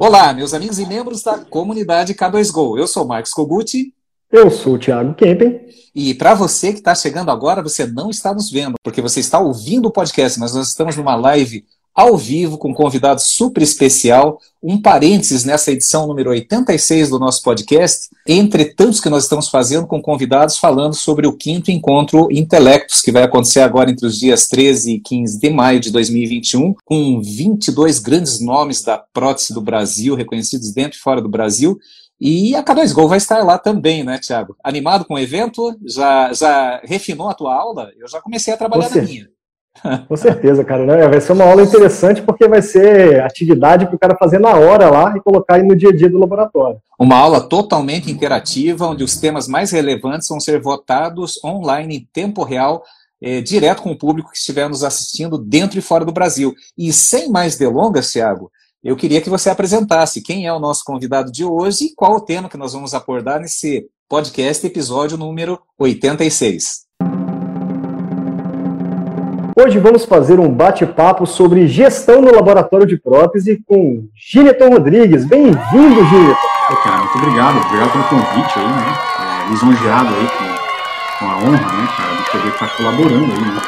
Olá, meus amigos e membros da comunidade K2Go. Eu sou Marcos Koguti. Eu sou o Thiago Kempen. E para você que está chegando agora, você não está nos vendo, porque você está ouvindo o podcast, mas nós estamos numa live ao vivo com um convidado super especial. Um parênteses nessa edição número 86 do nosso podcast, entre tantos que nós estamos fazendo com convidados falando sobre o quinto encontro Intelectos, que vai acontecer agora entre os dias 13 e 15 de maio de 2021, com 22 grandes nomes da prótese do Brasil, reconhecidos dentro e fora do Brasil. E a K2Go vai estar lá também, né, Tiago? Animado com o evento? Já, já refinou a tua aula? Eu já comecei a trabalhar na minha. Com certeza, cara. Né? Vai ser uma aula interessante porque vai ser atividade para o cara fazer na hora lá e colocar aí no dia a dia do laboratório. Uma aula totalmente interativa, onde os temas mais relevantes vão ser votados online em tempo real, eh, direto com o público que estiver nos assistindo dentro e fora do Brasil. E sem mais delongas, Thiago, eu queria que você apresentasse quem é o nosso convidado de hoje e qual o tema que nós vamos abordar nesse podcast, episódio número 86. Hoje vamos fazer um bate-papo sobre gestão no laboratório de prótese com Gineton Rodrigues. Bem-vindo, Gineton. Cara, muito obrigado. Obrigado pelo convite aí, né? É, lisonjeado aí com, com, a honra, né, cara, de poder estar colaborando aí, né?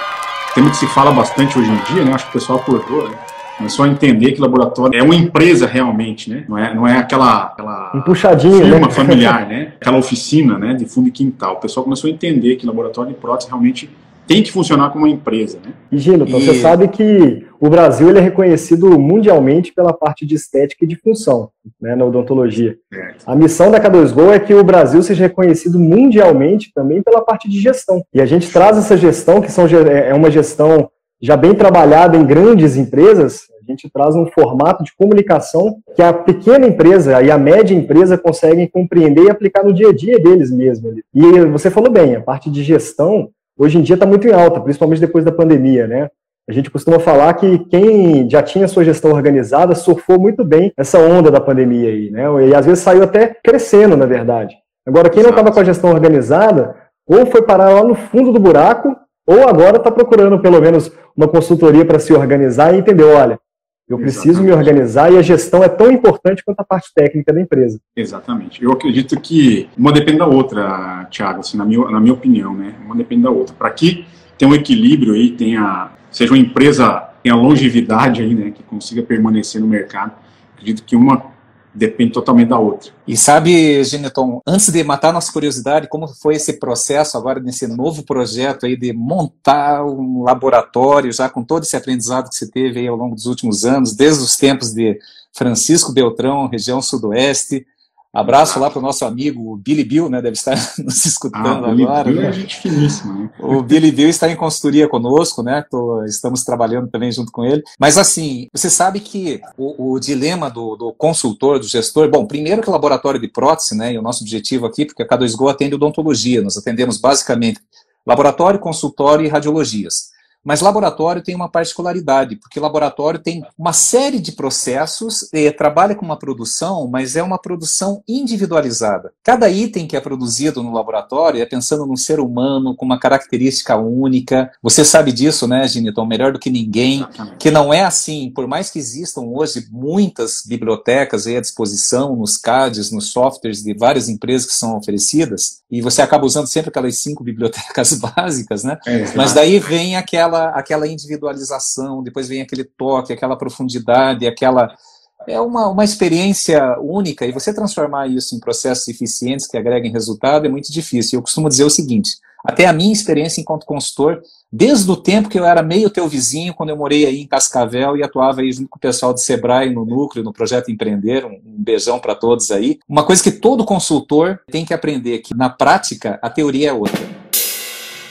Tema que se fala bastante hoje em dia, né? Acho que o pessoal acordou, né? Começou a entender que laboratório é uma empresa realmente, né? Não é, não é aquela, aquela um puxadinho, firma né? familiar, né? Aquela oficina, né? De fundo e quintal. O pessoal começou a entender que laboratório de prótese realmente tem que funcionar como uma empresa. Né? E, Gino, e... você sabe que o Brasil ele é reconhecido mundialmente pela parte de estética e de função né, na odontologia. É. A missão da K2Go é que o Brasil seja reconhecido mundialmente também pela parte de gestão. E a gente traz essa gestão, que são, é, é uma gestão já bem trabalhada em grandes empresas, a gente traz um formato de comunicação que a pequena empresa e a média empresa conseguem compreender e aplicar no dia a dia deles mesmo. E você falou bem, a parte de gestão hoje em dia está muito em alta, principalmente depois da pandemia, né? A gente costuma falar que quem já tinha sua gestão organizada surfou muito bem essa onda da pandemia aí, né? E às vezes saiu até crescendo, na verdade. Agora, quem não estava com a gestão organizada, ou foi parar lá no fundo do buraco, ou agora está procurando pelo menos uma consultoria para se organizar e entender, olha, eu preciso Exatamente. me organizar e a gestão é tão importante quanto a parte técnica da empresa. Exatamente. Eu acredito que uma depende da outra, Thiago, assim, na, minha, na minha opinião, né? Uma depende da outra. Para que tenha um equilíbrio aí, tenha, seja uma empresa tenha longevidade aí, né, que consiga permanecer no mercado, acredito que uma depende totalmente da outra. E sabe, Geneton, antes de matar nossa curiosidade, como foi esse processo agora nesse novo projeto aí de montar um laboratório, já com todo esse aprendizado que você teve aí ao longo dos últimos anos, desde os tempos de Francisco Beltrão, região sudoeste, Abraço lá para o nosso amigo Billy Bill, né? Deve estar nos escutando ah, agora. Bill né? é gente finíssima, né? O Billy Bill está em consultoria conosco, né? Tô, estamos trabalhando também junto com ele. Mas assim, você sabe que o, o dilema do, do, consultor, do gestor, bom, primeiro que o laboratório de prótese, né? E o nosso objetivo aqui, porque a K2Go atende odontologia, nós atendemos basicamente laboratório, consultório e radiologias. Mas laboratório tem uma particularidade, porque laboratório tem uma série de processos, e trabalha com uma produção, mas é uma produção individualizada. Cada item que é produzido no laboratório é pensando num ser humano com uma característica única. Você sabe disso, né, Giniton, melhor do que ninguém, que não é assim, por mais que existam hoje muitas bibliotecas à disposição nos CADs, nos softwares de várias empresas que são oferecidas, e você acaba usando sempre aquelas cinco bibliotecas básicas, né? É, mas daí vem aquela aquela, aquela individualização, depois vem aquele toque, aquela profundidade, aquela. É uma, uma experiência única e você transformar isso em processos eficientes que agreguem resultado é muito difícil. Eu costumo dizer o seguinte: até a minha experiência enquanto consultor, desde o tempo que eu era meio teu vizinho, quando eu morei aí em Cascavel e atuava aí junto com o pessoal do Sebrae no núcleo, no projeto Empreender, um, beijão para todos aí. Uma coisa que todo consultor tem que aprender que na prática a teoria é outra.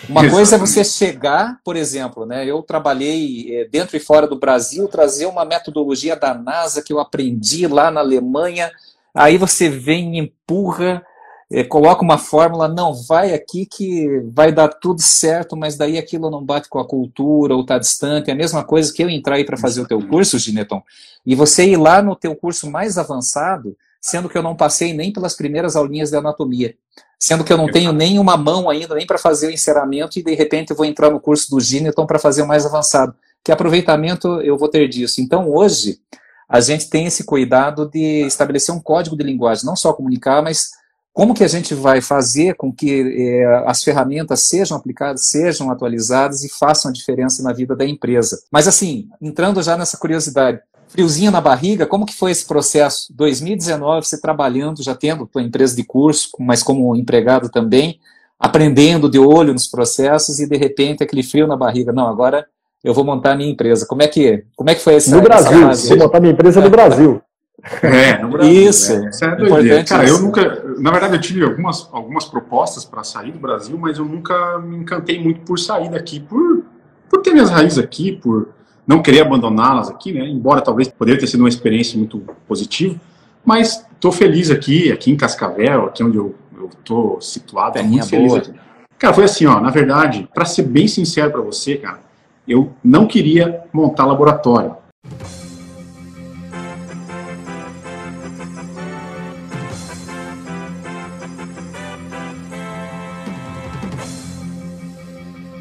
Uma Exatamente. coisa é você chegar, por exemplo, né? Eu trabalhei eh, dentro e fora do Brasil, trazer uma metodologia da NASA que eu aprendi lá na Alemanha. Aí você vem, empurra, é, coloca uma fórmula, não, vai aqui que vai dar tudo certo, mas daí aquilo não bate com a cultura ou está distante. É a mesma coisa que eu entrar aí para fazer o teu curso, Gineton, e você ir lá no teu curso mais avançado, sendo que eu não passei nem pelas primeiras aulinhas de anatomia, sendo que eu não tenho nem uma mão ainda, nem para fazer o enceramento, e de repente eu vou entrar no curso do Gineton para fazer o mais avançado. Que aproveitamento eu vou ter disso? Então, hoje, a gente tem esse cuidado de estabelecer um código de linguagem, não só comunicar, mas como que a gente vai fazer com que eh, as ferramentas sejam aplicadas, sejam atualizadas e façam a diferença na vida da empresa. Mas assim, entrando já nessa curiosidade, friozinho na barriga, como que foi esse processo? 2019, você trabalhando, já tendo tua empresa de curso, mas como empregado também, aprendendo de olho nos processos e de repente aquele frio na barriga. Não, agora eu vou montar a minha empresa. Como é que, como é que foi essa No Brasil, essa vou montar minha empresa no Brasil. É, no Brasil. Isso, é, isso é importante. Cara, isso. eu nunca, na verdade, eu tive algumas, algumas propostas para sair do Brasil, mas eu nunca me encantei muito por sair daqui, por, por ter minhas raízes aqui, por não querer abandoná-las aqui, né? Embora talvez poderia ter sido uma experiência muito positiva, mas estou feliz aqui, aqui em Cascavel, aqui onde eu estou situado, é muito feliz aqui. Cara, foi assim, ó, na verdade, para ser bem sincero para você, cara, eu não queria montar laboratório.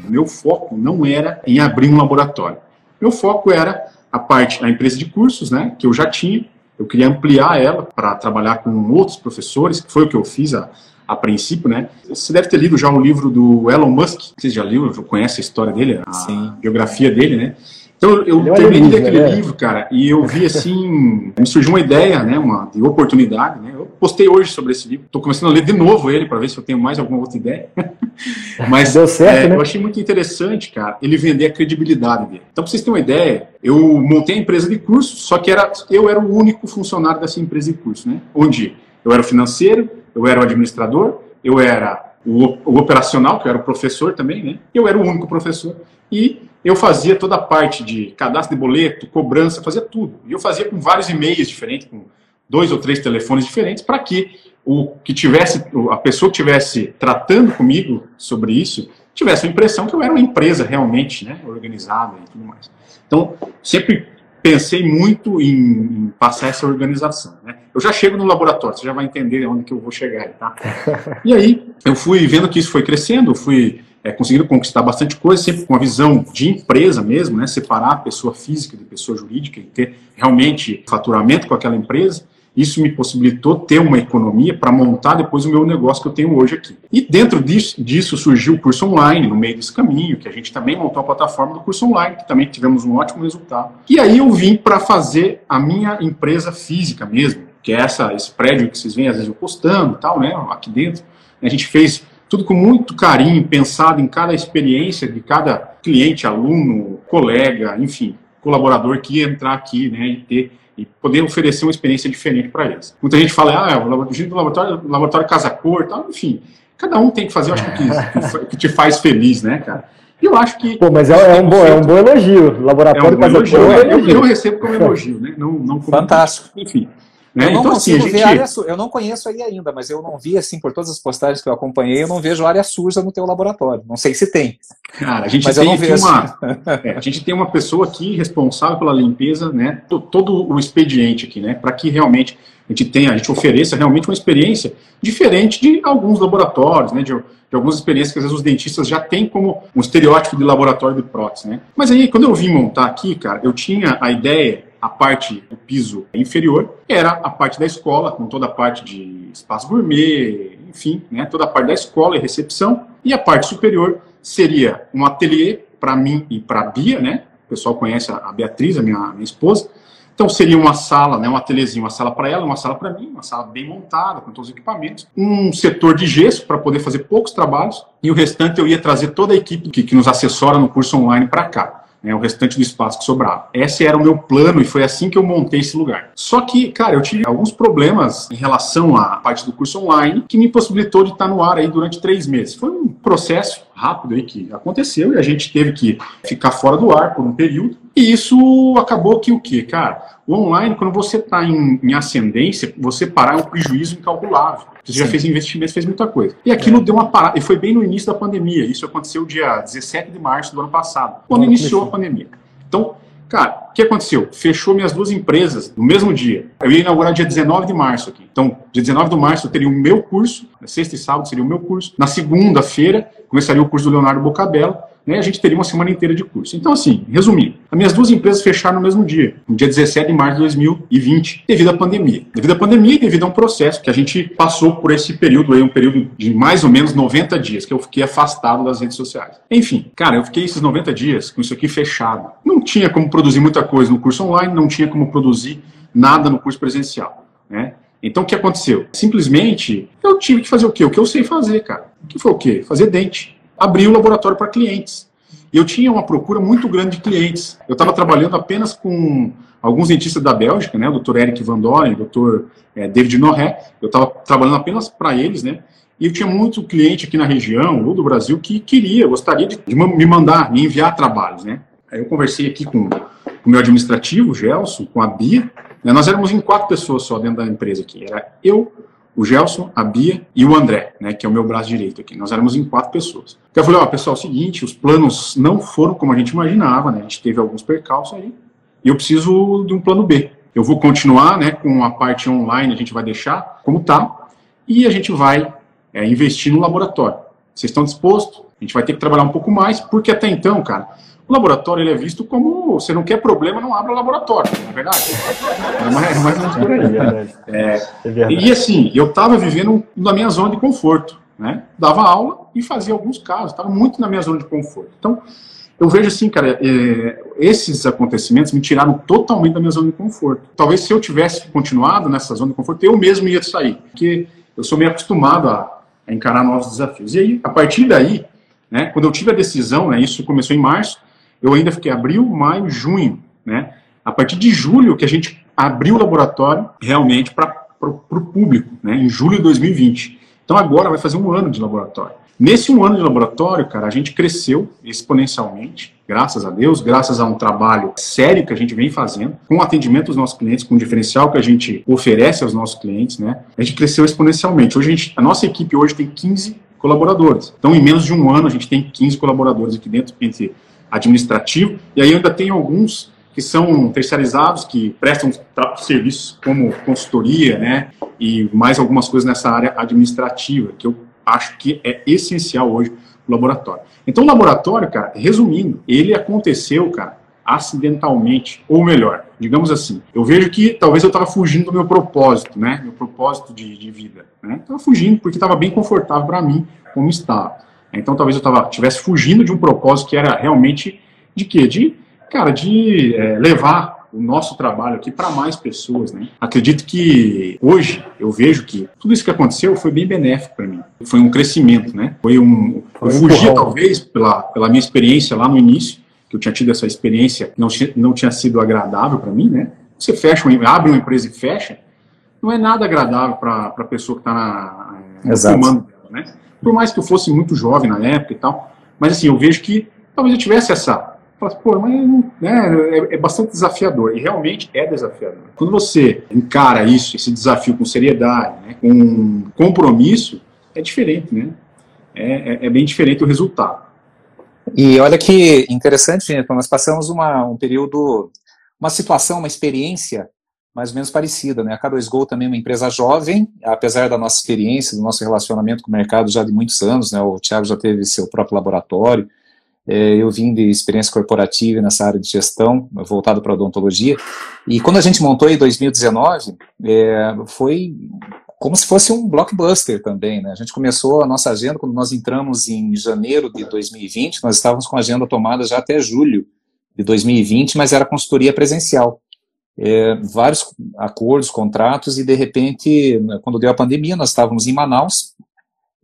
Meu foco não era em abrir um laboratório. Meu foco era a parte, a empresa de cursos, né, que eu já tinha. Eu queria ampliar ela para trabalhar com outros professores, que foi o que eu fiz a, a princípio, né? Você deve ter lido já o livro do Elon Musk, você já leu, conhece a história dele, a Sim. biografia dele, né? Então eu é terminei aquele né? livro, cara, e eu vi assim, me surgiu uma ideia, né, uma de oportunidade, né? Postei hoje sobre esse livro, estou começando a ler de novo ele para ver se eu tenho mais alguma outra ideia. Mas Deu certo, é, né? eu achei muito interessante, cara, ele vender a credibilidade dele. Então, para vocês terem uma ideia, eu montei a empresa de curso, só que era eu era o único funcionário dessa empresa de curso, né? Onde eu era o financeiro, eu era o administrador, eu era o, o operacional, que eu era o professor também, né? Eu era o único professor. E eu fazia toda a parte de cadastro de boleto, cobrança, fazia tudo. E eu fazia com vários e-mails diferentes, com dois ou três telefones diferentes, para que o que tivesse, a pessoa que estivesse tratando comigo sobre isso, tivesse a impressão que eu era uma empresa realmente, né, organizada e tudo mais. Então, sempre pensei muito em, em, passar essa organização. Né? Eu já chego no laboratório, você já vai entender onde que eu vou chegar, tá? E aí eu fui vendo que isso foi crescendo, fui é, conseguindo conquistar bastante coisa, sempre com a visão de empresa mesmo, né? Separar a pessoa física de pessoa jurídica e ter realmente faturamento com aquela empresa. Isso me possibilitou ter uma economia para montar depois o meu negócio que eu tenho hoje aqui. E dentro disso, disso, surgiu o curso online, no meio desse caminho, que a gente também montou a plataforma do curso online, que também tivemos um ótimo resultado. E aí eu vim para fazer a minha empresa física mesmo, que é essa, esse prédio que vocês veem às vezes eu postando tal, né, aqui dentro. A gente fez tudo com muito carinho, pensado em cada experiência de cada cliente, aluno, colega, enfim, colaborador que ia entrar aqui, né, e ter e poder oferecer uma experiência diferente para eles. Muita gente fala, ah, o laboratório, o laboratório casa cor, tal, enfim. Cada um tem que fazer, eu acho que, que te faz feliz, né, cara? E eu acho que. Pô, mas é, é um, bom, é um bom elogio. Laboratório é um casa elogio, cor. É, eu, eu, recebo como elogio, né? Não, não como. Fantástico. Enfim. Né? Eu, não então, assim, gente... área, eu não conheço aí ainda, mas eu não vi, assim, por todas as postagens que eu acompanhei, eu não vejo área suja no teu laboratório. Não sei se tem. Cara, a gente mas tem aqui uma. É, a gente tem uma pessoa aqui responsável pela limpeza, né? Todo o expediente aqui, né? Para que realmente a gente tenha, a gente ofereça realmente uma experiência diferente de alguns laboratórios, né? De, de algumas experiências que às vezes os dentistas já têm como um estereótipo de laboratório de prótese, né? Mas aí, quando eu vim montar aqui, cara, eu tinha a ideia a parte do piso inferior era a parte da escola, com toda a parte de espaço gourmet, enfim, né, toda a parte da escola e recepção. E a parte superior seria um ateliê para mim e para a Bia, né? O pessoal conhece a Beatriz, a minha, minha esposa. Então seria uma sala, né, um ateliêzinho, uma sala para ela, uma sala para mim, uma sala bem montada, com todos os equipamentos, um setor de gesso para poder fazer poucos trabalhos, e o restante eu ia trazer toda a equipe que, que nos assessora no curso online para cá né, o restante do espaço que sobrava. Esse era o meu plano e foi assim que eu montei esse lugar. Só que, cara, eu tive alguns problemas em relação à parte do curso online que me possibilitou de estar no ar aí durante três meses. Foi um processo rápido aí que aconteceu e a gente teve que ficar fora do ar por um período. E isso acabou que o quê, cara? O online, quando você está em, em, ascendência, você parar é um prejuízo incalculável. Você Sim. já fez investimentos, fez muita coisa. E aquilo é. deu uma parada, e foi bem no início da pandemia. Isso aconteceu dia 17 de março do ano passado, quando iniciou a pandemia. Então, cara, o que aconteceu? Fechou minhas duas empresas no mesmo dia. Eu ia inaugurar dia 19 de março aqui. Então, dia 19 de março eu teria o meu curso, sexta e sábado seria o meu curso. Na segunda-feira começaria o curso do Leonardo Bocabella né, a gente teria uma semana inteira de curso. Então, assim, resumindo, as minhas duas empresas fecharam no mesmo dia, no dia 17 de março de 2020, devido à pandemia. Devido à pandemia e devido a um processo que a gente passou por esse período aí, um período de mais ou menos 90 dias, que eu fiquei afastado das redes sociais. Enfim, cara, eu fiquei esses 90 dias com isso aqui fechado. Não tinha como produzir muita coisa no curso online, não tinha como produzir nada no curso presencial, né? Então, o que aconteceu? Simplesmente, eu tive que fazer o quê? O que eu sei fazer, cara. Que foi o quê? Fazer dente abri o laboratório para clientes. E eu tinha uma procura muito grande de clientes. Eu estava trabalhando apenas com alguns dentistas da Bélgica, né, o Dr. Eric Van Doren, o Dr. É, David Norré. Eu estava trabalhando apenas para eles, né? E eu tinha muito cliente aqui na região, ou do Brasil, que queria, gostaria de, de me mandar, me enviar trabalhos, né? Aí eu conversei aqui com o meu administrativo, o Gelson, com a Bia. Né, nós éramos em quatro pessoas só dentro da empresa aqui. Era eu, o Gelson, a Bia e o André, né, que é o meu braço direito aqui. Nós éramos em quatro pessoas. Então eu falei, ó, pessoal, é o seguinte, os planos não foram como a gente imaginava, né, a gente teve alguns percalços aí, e eu preciso de um plano B. Eu vou continuar, né, com a parte online, a gente vai deixar como tá, e a gente vai é, investir no laboratório. Vocês estão dispostos? A gente vai ter que trabalhar um pouco mais, porque até então, cara, o laboratório ele é visto como você não quer problema, não abra o laboratório, não é verdade? É mais, é mais ou menos por aí. É, é e assim, eu estava vivendo na minha zona de conforto. Né? Dava aula e fazia alguns casos, estava muito na minha zona de conforto. Então, eu vejo assim, cara, é, esses acontecimentos me tiraram totalmente da minha zona de conforto. Talvez se eu tivesse continuado nessa zona de conforto, eu mesmo ia sair, porque eu sou meio acostumado a, a encarar novos desafios. E aí, a partir daí, né, quando eu tive a decisão, né, isso começou em março, eu ainda fiquei abril, maio, junho, né? A partir de julho que a gente abriu o laboratório realmente para o público, né? Em julho de 2020. Então agora vai fazer um ano de laboratório. Nesse um ano de laboratório, cara, a gente cresceu exponencialmente, graças a Deus, graças a um trabalho sério que a gente vem fazendo, com atendimento dos nossos clientes, com o diferencial que a gente oferece aos nossos clientes, né? A gente cresceu exponencialmente. Hoje a, gente, a nossa equipe hoje tem 15 colaboradores. Então, em menos de um ano, a gente tem 15 colaboradores aqui dentro, entre administrativo, e aí ainda tem alguns que são terceirizados, que prestam serviços como consultoria, né, e mais algumas coisas nessa área administrativa, que eu acho que é essencial hoje o laboratório. Então, o laboratório, cara, resumindo, ele aconteceu, cara, acidentalmente, ou melhor, digamos assim, eu vejo que talvez eu estava fugindo do meu propósito, né, meu propósito de, de vida, né, estava fugindo porque estava bem confortável para mim como estava. Então talvez eu tava, tivesse fugindo de um propósito que era realmente de quê? De, cara, de é, levar o nosso trabalho aqui para mais pessoas, né? Acredito que hoje eu vejo que tudo isso que aconteceu foi bem benéfico para mim. Foi um crescimento, né? Foi um eu fugi talvez pela, pela minha experiência lá no início, que eu tinha tido essa experiência que não, não tinha sido agradável para mim, né? Você fecha, abre uma empresa e fecha, não é nada agradável para a pessoa que está no comando dela, né? Por mais que eu fosse muito jovem na época e tal, mas assim, eu vejo que talvez eu tivesse essa. Pô, mas né, é, é bastante desafiador, e realmente é desafiador. Quando você encara isso, esse desafio com seriedade, né, com compromisso, é diferente, né? É, é, é bem diferente o resultado. E olha que interessante, gente, nós passamos uma, um período, uma situação, uma experiência mais ou menos parecida. Né? A K2Go também é uma empresa jovem, apesar da nossa experiência, do nosso relacionamento com o mercado já de muitos anos, né? o Thiago já teve seu próprio laboratório, é, eu vim de experiência corporativa nessa área de gestão, voltado para odontologia, e quando a gente montou em 2019, é, foi como se fosse um blockbuster também, né? A gente começou a nossa agenda quando nós entramos em janeiro de 2020, nós estávamos com a agenda tomada já até julho de 2020, mas era consultoria presencial é, vários acordos, contratos, e de repente, né, quando deu a pandemia, nós estávamos em Manaus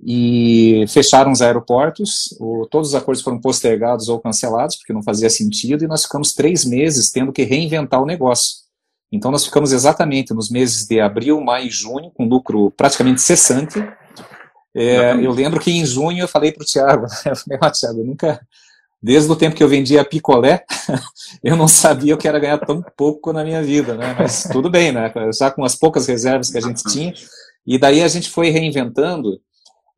e fecharam os aeroportos, o, todos os acordos foram postergados ou cancelados, porque não fazia sentido, e nós ficamos três meses tendo que reinventar o negócio. Então, nós ficamos exatamente nos meses de abril, maio e junho, com lucro praticamente cessante. É, eu lembro que em junho eu falei para o Tiago, eu falei, ah, Tiago, nunca, Desde o tempo que eu vendia picolé, eu não sabia o que era ganhar tão pouco na minha vida, né? Mas tudo bem, né? Já com as poucas reservas que a gente tinha. E daí a gente foi reinventando.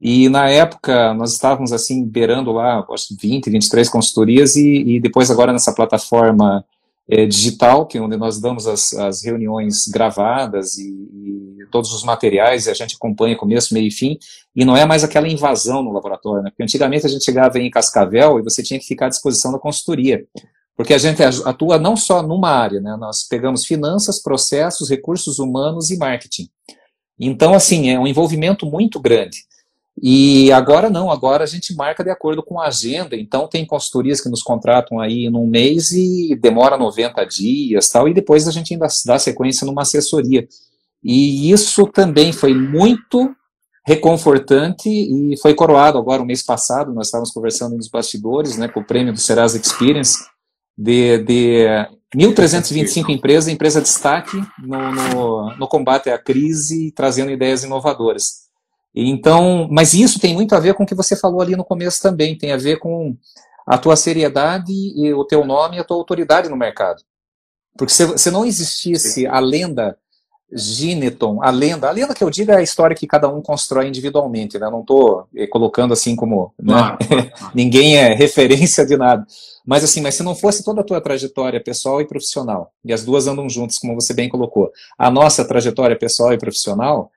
E na época nós estávamos assim beirando lá, acho 20, 23 consultorias e, e depois agora nessa plataforma é, digital, que é onde nós damos as, as reuniões gravadas e, e, todos os materiais, e a gente acompanha começo, meio e fim, e não é mais aquela invasão no laboratório, né? porque antigamente a gente chegava em Cascavel e você tinha que ficar à disposição da consultoria, porque a gente atua não só numa área, né? nós pegamos finanças, processos, recursos humanos e marketing. Então, assim, é um envolvimento muito grande. E agora não, agora a gente marca de acordo com a agenda, então tem consultorias que nos contratam aí num mês e demora 90 dias tal, e depois a gente ainda dá sequência numa assessoria. E isso também foi muito reconfortante e foi coroado agora, o mês passado, nós estávamos conversando nos bastidores, né, com o prêmio do Serasa Experience, de, de 1.325 empresas, empresa destaque no, no, no combate à crise, trazendo ideias inovadoras. Então, mas isso tem muito a ver com o que você falou ali no começo também, tem a ver com a tua seriedade e o teu nome e a tua autoridade no mercado. Porque se, se não existisse a lenda Gineton, a lenda, a lenda que eu digo é a história que cada um constrói individualmente, né? Não estou eh, colocando assim como né? ninguém é referência de nada. Mas assim, mas se não fosse toda a tua trajetória pessoal e profissional, e as duas andam juntas, como você bem colocou, a nossa trajetória pessoal e profissional,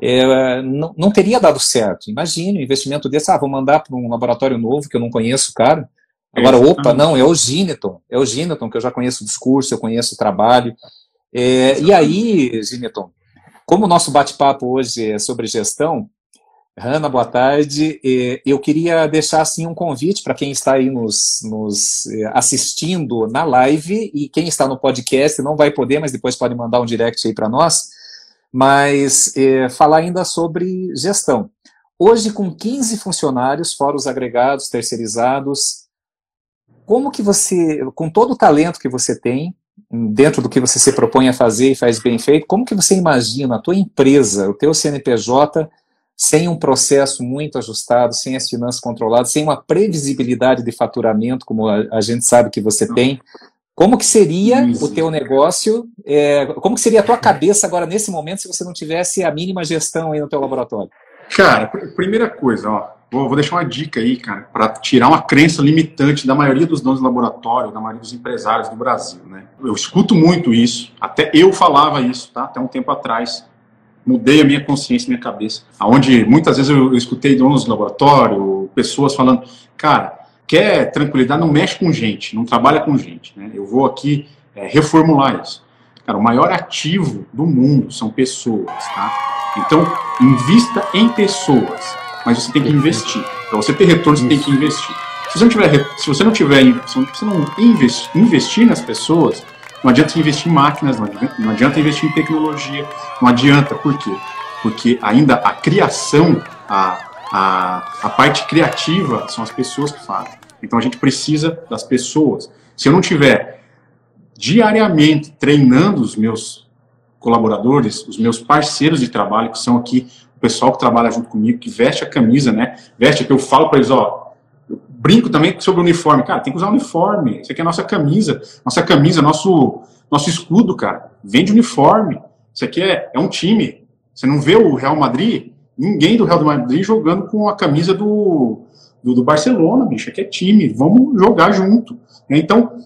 é, não, não, teria dado certo. Imagine um investimento desse, ah, vou mandar para um laboratório novo que eu não conheço, cara. Agora, opa, não, é o Gineton, é o Gineton, que eu já conheço o discurso, eu conheço o trabalho. É, e aí, Gineton, como o nosso bate-papo hoje é sobre gestão, Hanna, boa tarde. Eu queria deixar assim um convite para quem está aí nos, nos, é, assistindo na live e quem está no podcast não vai poder, mas depois pode mandar um direct aí para nós mas é, falar ainda sobre gestão. Hoje, com 15 funcionários, fora os agregados, terceirizados, como que você, com todo o talento que você tem, dentro do que você se propõe a fazer e faz bem feito, como que você imagina a tua empresa, o teu CNPJ, sem um processo muito ajustado, sem as finanças controladas, sem uma previsibilidade de faturamento, como a, a gente sabe que você tem, como que seria Isso. o teu negócio? É, como que seria a tua cabeça agora nesse momento se você não tivesse a mínima gestão aí no teu laboratório? Cara, primeira coisa, ó, vou, vou deixar uma dica aí, cara, para tirar uma crença limitante da maioria dos donos de laboratório, da maioria dos empresários do Brasil, né? Eu escuto muito isso, até eu falava isso, tá? Até um tempo atrás. Mudei a minha consciência, minha cabeça. Aonde muitas vezes eu, eu escutei donos de laboratório, pessoas falando, cara, quer tranquilidade, não mexe com gente, não trabalha com gente. Né? Eu vou aqui é, reformular isso. Cara, o maior ativo do mundo são pessoas, tá? Então, invista em pessoas, mas você tem que investir. Para você ter retorno, você tem que investir. Se você não tiver, se você não tiver, se você não investir, investir nas pessoas, não adianta investir em máquinas, não adianta, não adianta investir em tecnologia, não adianta. Por quê? Porque ainda a criação, a, a, a parte criativa são as pessoas que fazem. Então a gente precisa das pessoas. Se eu não tiver diariamente treinando os meus colaboradores, os meus parceiros de trabalho, que são aqui o pessoal que trabalha junto comigo, que veste a camisa, né? Veste, que eu falo para eles, ó, eu brinco também sobre o uniforme. Cara, tem que usar uniforme. Isso aqui é a nossa camisa. Nossa camisa, nosso, nosso escudo, cara. Vende uniforme. Isso aqui é, é um time. Você não vê o Real Madrid? Ninguém do Real Madrid jogando com a camisa do, do, do, Barcelona, bicho, aqui é time, vamos jogar junto. Então,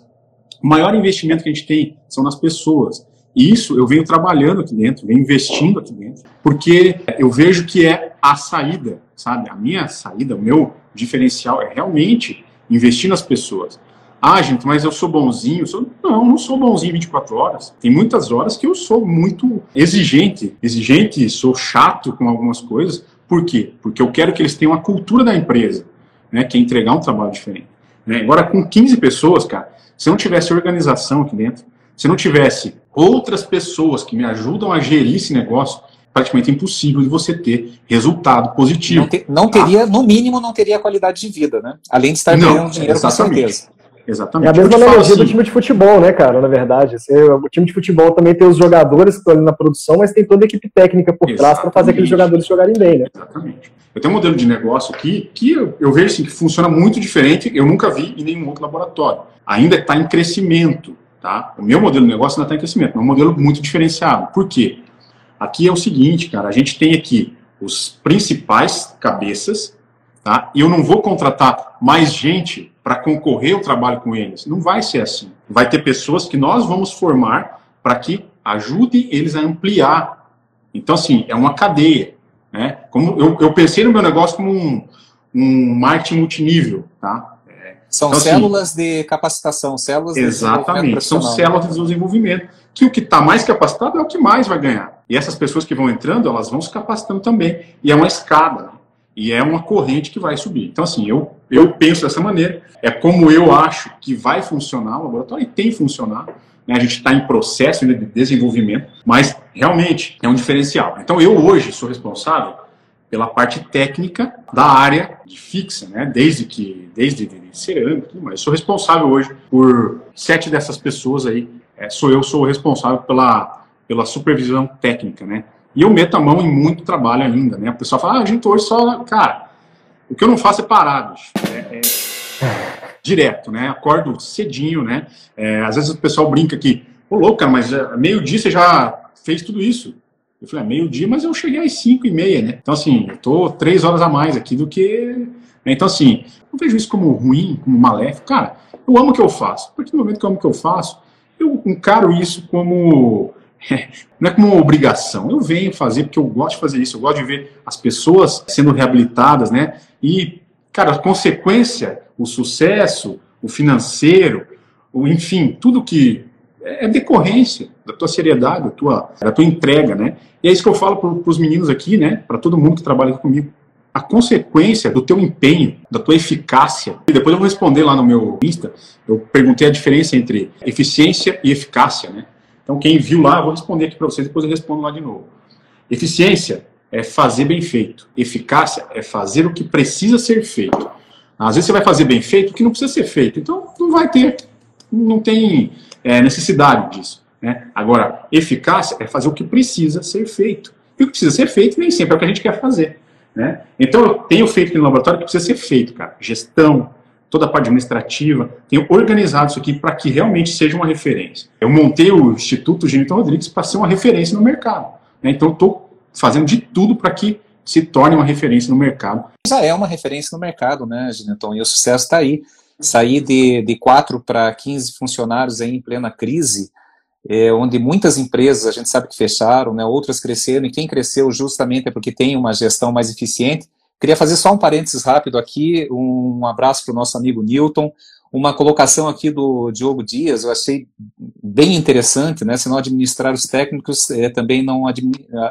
o maior investimento que a gente tem são nas pessoas. E isso eu venho trabalhando aqui dentro, venho investindo aqui dentro, porque eu vejo que é a saída, sabe? A minha saída, o meu diferencial é realmente investir nas pessoas. Ah, gente, mas eu sou bonzinho. Sou... Não, não sou bonzinho 24 horas. Tem muitas horas que eu sou muito exigente. Exigente, sou chato com algumas coisas. Por quê? Porque eu quero que eles tenham a cultura da empresa, né, que é entregar um trabalho diferente. Né? Agora, com 15 pessoas, cara, se não tivesse organização aqui dentro, se não tivesse outras pessoas que me ajudam a gerir esse negócio, praticamente impossível de você ter resultado positivo. Não, te, não teria, no mínimo, não teria qualidade de vida, né? Além de estar ganhando dinheiro exatamente. com certeza. Exatamente. É a mesma analogia assim, do time de futebol, né, cara, na verdade. o time de futebol também tem os jogadores que estão ali na produção, mas tem toda a equipe técnica por trás para fazer aqueles jogadores jogarem bem, né? Exatamente. Eu tenho um modelo de negócio aqui que eu, eu vejo assim, que funciona muito diferente, eu nunca vi em nenhum outro laboratório. Ainda está em crescimento, tá? O meu modelo de negócio ainda está em crescimento, é um modelo muito diferenciado. Por quê? Aqui é o seguinte, cara, a gente tem aqui os principais cabeças, tá? E eu não vou contratar mais gente para concorrer ao trabalho com eles. Não vai ser assim. vai ter pessoas que nós vamos formar para que ajude eles a ampliar. Então, assim, é uma cadeia. Né? Como eu, eu pensei no meu negócio como um, um marketing multinível, tá? São então, assim, células assim, de capacitação, células de Exatamente, são células de desenvolvimento, que o que está mais capacitado é o que mais vai ganhar. E essas pessoas que vão entrando, elas vão se capacitando também. E é uma escada, né? E é uma corrente que vai subir. Então, assim, eu, eu penso dessa maneira, é como eu acho que vai funcionar o laboratório, e tem funcionado. Né? A gente está em processo de desenvolvimento, mas realmente é um diferencial. Então, eu hoje sou responsável pela parte técnica da área de fixa, né? Desde que, desde cerâmica, mas sou responsável hoje por sete dessas pessoas aí. É, sou eu, sou o responsável pela, pela supervisão técnica, né? E eu meto a mão em muito trabalho ainda, né? O pessoal fala, ah, a gente hoje só. Cara, o que eu não faço é parar, bicho. É, é direto, né? Acordo cedinho, né? É, às vezes o pessoal brinca que, ô louco, cara, mas é, meio-dia você já fez tudo isso. Eu falei, é meio-dia, mas eu cheguei às cinco e meia, né? Então, assim, eu tô três horas a mais aqui do que. Né? Então, assim, não vejo isso como ruim, como maléfico. Cara, eu amo o que eu faço. A partir do momento que eu amo o que eu faço, eu encaro isso como. não é como uma obrigação. Eu venho fazer porque eu gosto de fazer isso. Eu gosto de ver as pessoas sendo reabilitadas, né? E, cara, a consequência, o sucesso, o financeiro, o enfim, tudo que é decorrência da tua seriedade, da tua, da tua entrega, né? E é isso que eu falo para os meninos aqui, né? Para todo mundo que trabalha comigo. A consequência do teu empenho, da tua eficácia. E depois eu vou responder lá no meu Insta. Eu perguntei a diferença entre eficiência e eficácia, né? Então quem viu lá, eu vou responder aqui para vocês, depois eu respondo lá de novo. Eficiência é fazer bem feito. Eficácia é fazer o que precisa ser feito. Às vezes você vai fazer bem feito o que não precisa ser feito. Então não vai ter, não tem é, necessidade disso. Né? Agora, eficácia é fazer o que precisa ser feito. E o que precisa ser feito nem sempre é o que a gente quer fazer. Né? Então, eu tenho feito aqui no laboratório o que precisa ser feito, cara. Gestão, toda a parte administrativa, tenho organizado isso aqui para que realmente seja uma referência. Eu montei o Instituto Genito Rodrigues para ser uma referência no mercado. Né? Então, estou fazendo de tudo para que se torne uma referência no mercado. Já é uma referência no mercado, né, Gineton? E o sucesso está aí sair de, de 4 para 15 funcionários aí em plena crise, é, onde muitas empresas a gente sabe que fecharam, né, outras cresceram, e quem cresceu justamente é porque tem uma gestão mais eficiente. Queria fazer só um parênteses rápido aqui, um abraço para o nosso amigo Newton, uma colocação aqui do Diogo Dias, eu achei bem interessante, né? Se não administrar os técnicos, é, também não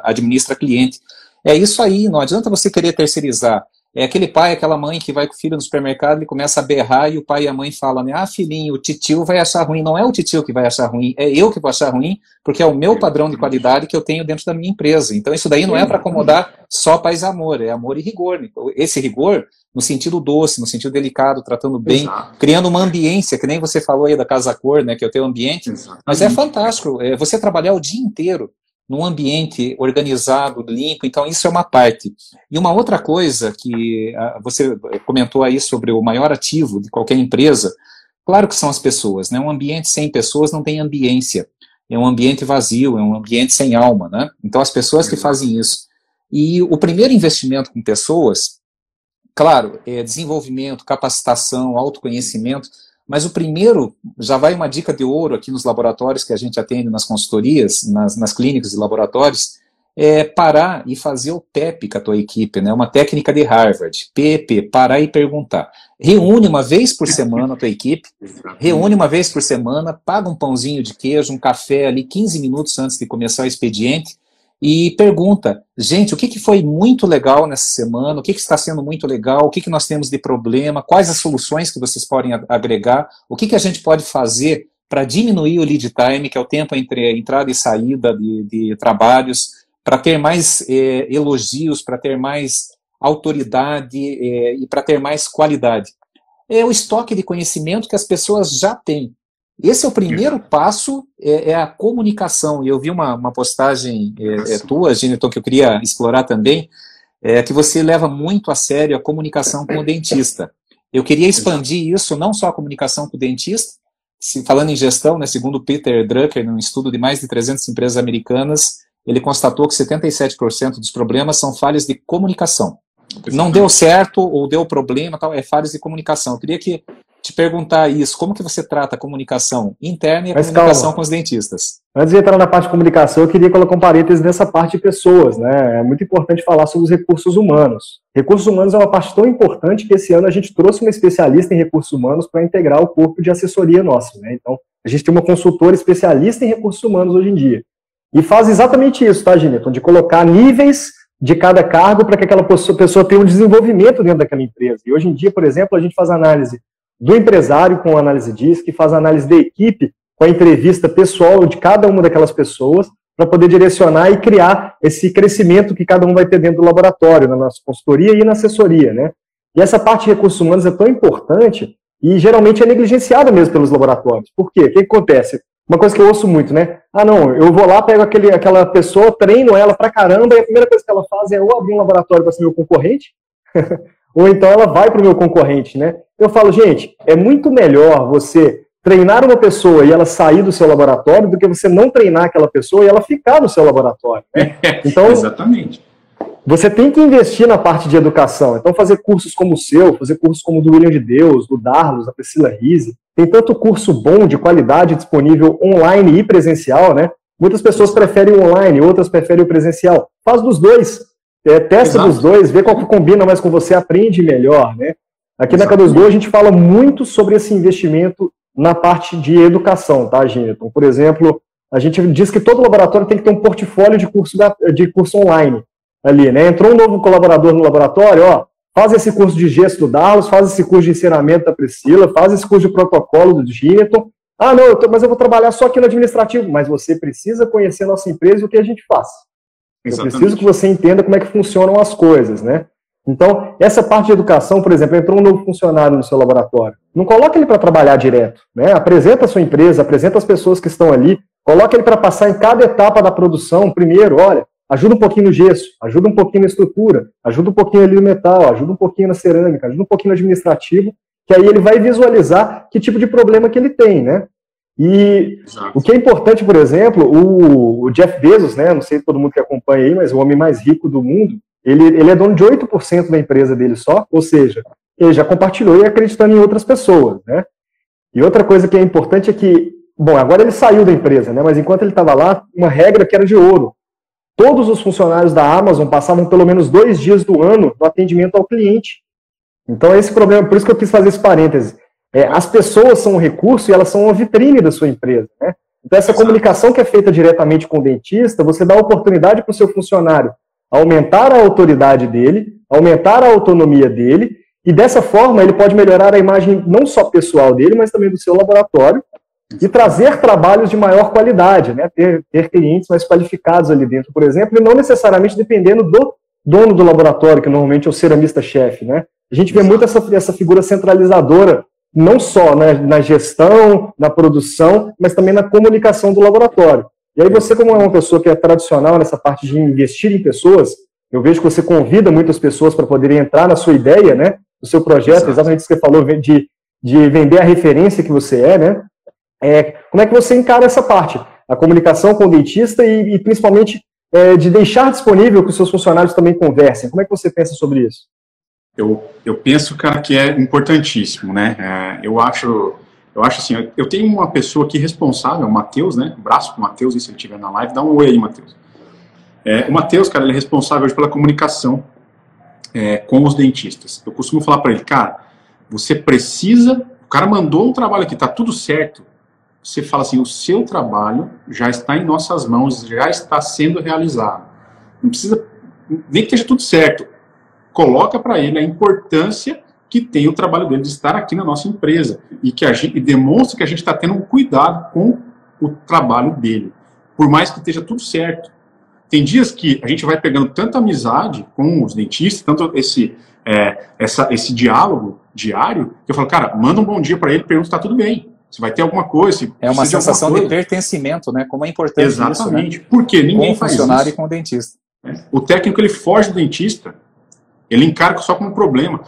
administra cliente. É isso aí, não adianta você querer terceirizar. É aquele pai, aquela mãe que vai com o filho no supermercado e começa a berrar e o pai e a mãe falam, né, ah, filhinho, o titio vai achar ruim. Não é o titio que vai achar ruim, é eu que vou achar ruim, porque é o meu padrão de qualidade que eu tenho dentro da minha empresa. Então isso daí não é para acomodar só paz e amor, é amor e rigor. Esse rigor no sentido doce, no sentido delicado, tratando bem, Exato. criando uma ambiência, que nem você falou aí da Casa Cor, né, que é o teu ambiente, Exatamente. mas é fantástico, é você trabalhar o dia inteiro num ambiente organizado, limpo, então isso é uma parte. E uma outra coisa que ah, você comentou aí sobre o maior ativo de qualquer empresa, claro que são as pessoas, né? Um ambiente sem pessoas não tem ambiência, é um ambiente vazio, é um ambiente sem alma, né? Então as pessoas que fazem isso. E o primeiro investimento com pessoas, claro, é desenvolvimento, capacitação, autoconhecimento, mas o primeiro, já vai uma dica de ouro aqui nos laboratórios que a gente atende nas consultorias, nas, nas clínicas e laboratórios, é parar e fazer o PEP com a tua equipe, né? Uma técnica de Harvard. PP, parar e perguntar. Reúne uma vez por semana a tua equipe, reúne uma vez por semana, paga um pãozinho de queijo, um café ali 15 minutos antes de começar o expediente e pergunta, gente, o que, que foi muito legal nessa semana, o que, que está sendo muito legal, o que, que nós temos de problema, quais as soluções que vocês podem agregar, o que, que a gente pode fazer para diminuir o lead time, que é o tempo entre entrada e saída de, de trabalhos, para ter mais é, elogios, para ter mais autoridade é, e para ter mais qualidade. É o estoque de conhecimento que as pessoas já têm. Esse é o primeiro passo, é, é a comunicação. E eu vi uma, uma postagem é, é tua, Geniton, que eu queria explorar também, é que você leva muito a sério a comunicação com o dentista. Eu queria expandir isso, não só a comunicação com o dentista, se, falando em gestão, né, segundo Peter Drucker, num estudo de mais de 300 empresas americanas, ele constatou que 77% dos problemas são falhas de comunicação. Não deu certo ou deu problema, tal, é falhas de comunicação. Eu queria que te perguntar isso, como que você trata a comunicação interna e a Mas comunicação calma. com os dentistas? Antes de entrar na parte de comunicação, eu queria colocar um parênteses nessa parte de pessoas, né? É muito importante falar sobre os recursos humanos. Recursos humanos é uma parte tão importante que esse ano a gente trouxe uma especialista em recursos humanos para integrar o corpo de assessoria nosso, né? Então, a gente tem uma consultora especialista em recursos humanos hoje em dia. E faz exatamente isso, tá, Gineton? De colocar níveis de cada cargo para que aquela pessoa tenha um desenvolvimento dentro daquela empresa. E hoje em dia, por exemplo, a gente faz análise do empresário com análise DISC, faz análise da equipe com a entrevista pessoal de cada uma daquelas pessoas, para poder direcionar e criar esse crescimento que cada um vai ter dentro do laboratório, na nossa consultoria e na assessoria, né? E essa parte de recursos humanos é tão importante e geralmente é negligenciada mesmo pelos laboratórios. Por quê? O que acontece? Uma coisa que eu ouço muito, né? Ah, não, eu vou lá, pego aquele, aquela pessoa, treino ela pra caramba, e a primeira coisa que ela faz é ou abrir um laboratório para ser meu concorrente, ou então ela vai para o meu concorrente, né? Eu falo, gente, é muito melhor você treinar uma pessoa e ela sair do seu laboratório do que você não treinar aquela pessoa e ela ficar no seu laboratório. Né? Então, Exatamente. Você tem que investir na parte de educação. Então, fazer cursos como o seu, fazer cursos como o do William de Deus, do Darlos, da Priscila Rise, tem tanto curso bom, de qualidade, disponível online e presencial, né? Muitas pessoas preferem o online, outras preferem o presencial. Faz dos dois. É, testa Exato. dos dois, vê qual que combina mais com você, aprende melhor, né? Aqui Exato. na K2Go a gente fala muito sobre esse investimento na parte de educação, tá, Gineton? Por exemplo, a gente diz que todo laboratório tem que ter um portfólio de curso, de curso online ali, né? Entrou um novo colaborador no laboratório, ó, faz esse curso de gesto do Darlos, faz esse curso de ensinamento da Priscila, faz esse curso de protocolo do Gineton. Ah, não, eu tô, mas eu vou trabalhar só aqui no administrativo. Mas você precisa conhecer a nossa empresa e o que a gente faz. Exatamente. Eu preciso que você entenda como é que funcionam as coisas, né? Então, essa parte de educação, por exemplo, entrou um novo funcionário no seu laboratório. Não coloque ele para trabalhar direto, né? Apresenta a sua empresa, apresenta as pessoas que estão ali, coloque ele para passar em cada etapa da produção. Primeiro, olha, Ajuda um pouquinho no gesso, ajuda um pouquinho na estrutura, ajuda um pouquinho ali no metal, ajuda um pouquinho na cerâmica, ajuda um pouquinho no administrativo, que aí ele vai visualizar que tipo de problema que ele tem, né? E Exato. o que é importante, por exemplo, o, o, Jeff Bezos, né? Não sei todo mundo que acompanha aí, mas o homem mais rico do mundo, ele, ele é dono de 8% da empresa dele só, ou seja, ele já compartilhou e acreditando em outras pessoas, né? E outra coisa que é importante é que, bom, agora ele saiu da empresa, né? Mas enquanto ele estava lá, uma regra que era de ouro. Todos os funcionários da Amazon passavam pelo menos dois dias do ano no atendimento ao cliente. Então, esse problema, por isso que eu quis fazer esse parêntese. É, as pessoas são um recurso e elas são uma vitrine da sua empresa. Né? Então, essa Exato. comunicação que é feita diretamente com o dentista, você dá a oportunidade para o seu funcionário aumentar a autoridade dele, aumentar a autonomia dele, e dessa forma ele pode melhorar a imagem não só pessoal dele, mas também do seu laboratório, e trazer trabalhos de maior qualidade, né? ter, ter clientes mais qualificados ali dentro, por exemplo, e não necessariamente dependendo do dono do laboratório, que normalmente é o ceramista-chefe. Né? A gente vê muito essa, essa figura centralizadora, não só né, na gestão, na produção, mas também na comunicação do laboratório. E aí você, como é uma pessoa que é tradicional nessa parte de investir em pessoas, eu vejo que você convida muitas pessoas para poderem entrar na sua ideia, né, no seu projeto, Exato. exatamente isso que você falou, de, de vender a referência que você é, né? É, como é que você encara essa parte? A comunicação com o dentista e, e principalmente é, de deixar disponível que os seus funcionários também conversem. Como é que você pensa sobre isso? Eu, eu penso, cara, que é importantíssimo, né? É, eu acho, eu acho assim, eu tenho uma pessoa aqui responsável, o Matheus, né? Um braço para o Matheus, se ele estiver na live, dá um oi aí, Matheus. É, o Matheus, cara, ele é responsável hoje pela comunicação é, com os dentistas. Eu costumo falar para ele, cara, você precisa. O cara mandou um trabalho aqui, tá tudo certo você fala assim: o seu trabalho já está em nossas mãos, já está sendo realizado. Não precisa, nem que esteja tudo certo. Coloca para ele a importância que tem o trabalho dele de estar aqui na nossa empresa e que a gente e demonstra que a gente está tendo um cuidado com o trabalho dele, por mais que esteja tudo certo. Tem dias que a gente vai pegando tanta amizade com os dentistas, tanto esse é, essa, esse diálogo diário, que eu falo, cara, manda um bom dia para ele, pergunta se está tudo bem. Se vai ter alguma coisa. é uma sensação de, de, pertencimento, né? Como é importante Exatamente. isso, né? Porque ninguém com o funcionário isso. e com o dentista. É. O técnico ele foge do dentista, ele encara só como problema.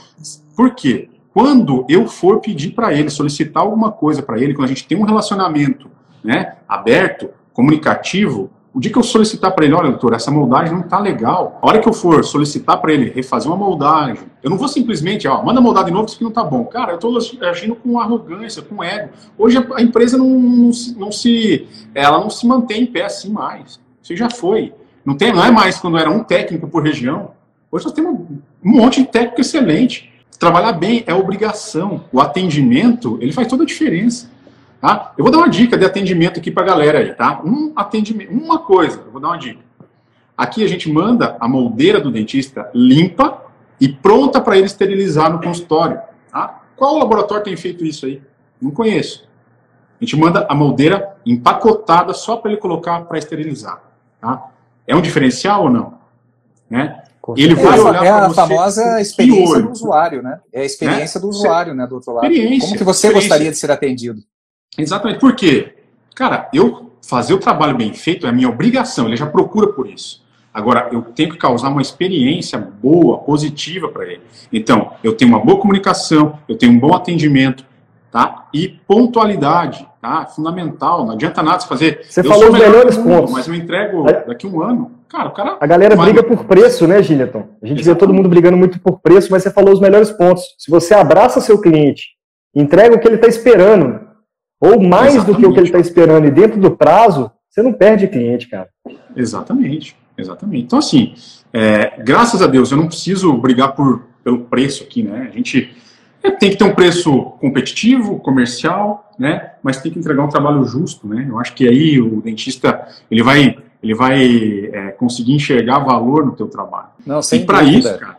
Por quê? Quando eu for pedir para ele, solicitar alguma coisa para ele, quando a gente tem um relacionamento né, aberto, comunicativo, O dia que eu solicitar para ele, olha, doutor, essa moldagem não está legal. A hora que eu for solicitar para ele refazer uma moldagem, eu não vou simplesmente, ó, manda moldar de novo, isso aqui não está bom. Cara, eu estou agindo com arrogância, com ego. Hoje a empresa não, não, não, se, ela não se mantém em pé assim mais. Isso já foi. Não, tem, não é mais quando era um técnico por região. Hoje nós temos um monte de técnico excelente. Trabalhar bem é obrigação. O atendimento, ele faz toda a diferença. Tá? Eu vou dar uma dica de atendimento aqui para a galera aí, tá? Um atendimento, uma coisa, eu vou dar uma dica. Aqui a gente manda a moldeira do dentista limpa e pronta para ele esterilizar no consultório. Tá? Qual laboratório tem feito isso aí? Não conheço. A gente manda a moldeira empacotada só para ele colocar para esterilizar. Tá? É um diferencial ou não? Né? Ele vai é olhar é a famosa experiência do usuário, né? É a experiência né? do usuário, né, do outro lado. Como que você gostaria de ser atendido? Exatamente. Por quê? Cara, eu fazer o trabalho bem feito é a minha obrigação, ele já procura por isso. Agora, eu tenho que causar uma experiência boa, positiva para ele. Então, eu tenho uma boa comunicação, eu tenho um bom atendimento, tá? E pontualidade, tá? Fundamental. Não adianta nada você fazer. Você falou os melhores pontos. Mas eu entrego daqui a um ano. Cara, o cara. A galera vai... briga por preço, né, Gileton? A gente Exatamente. vê todo mundo brigando muito por preço, mas você falou os melhores pontos. Se você abraça seu cliente, entrega o que ele está esperando, ou mais Exatamente. do que o que ele está esperando e dentro do prazo, você não perde cliente, cara. Exatamente, exatamente. Então, assim, é, graças a Deus, eu não preciso brigar por, pelo preço aqui, né? A gente é, tem que ter um preço competitivo, comercial, né? Mas tem que entregar um trabalho justo, né? Eu acho que aí o dentista ele vai ele vai é, conseguir enxergar valor no teu trabalho. Não, e para isso, cara,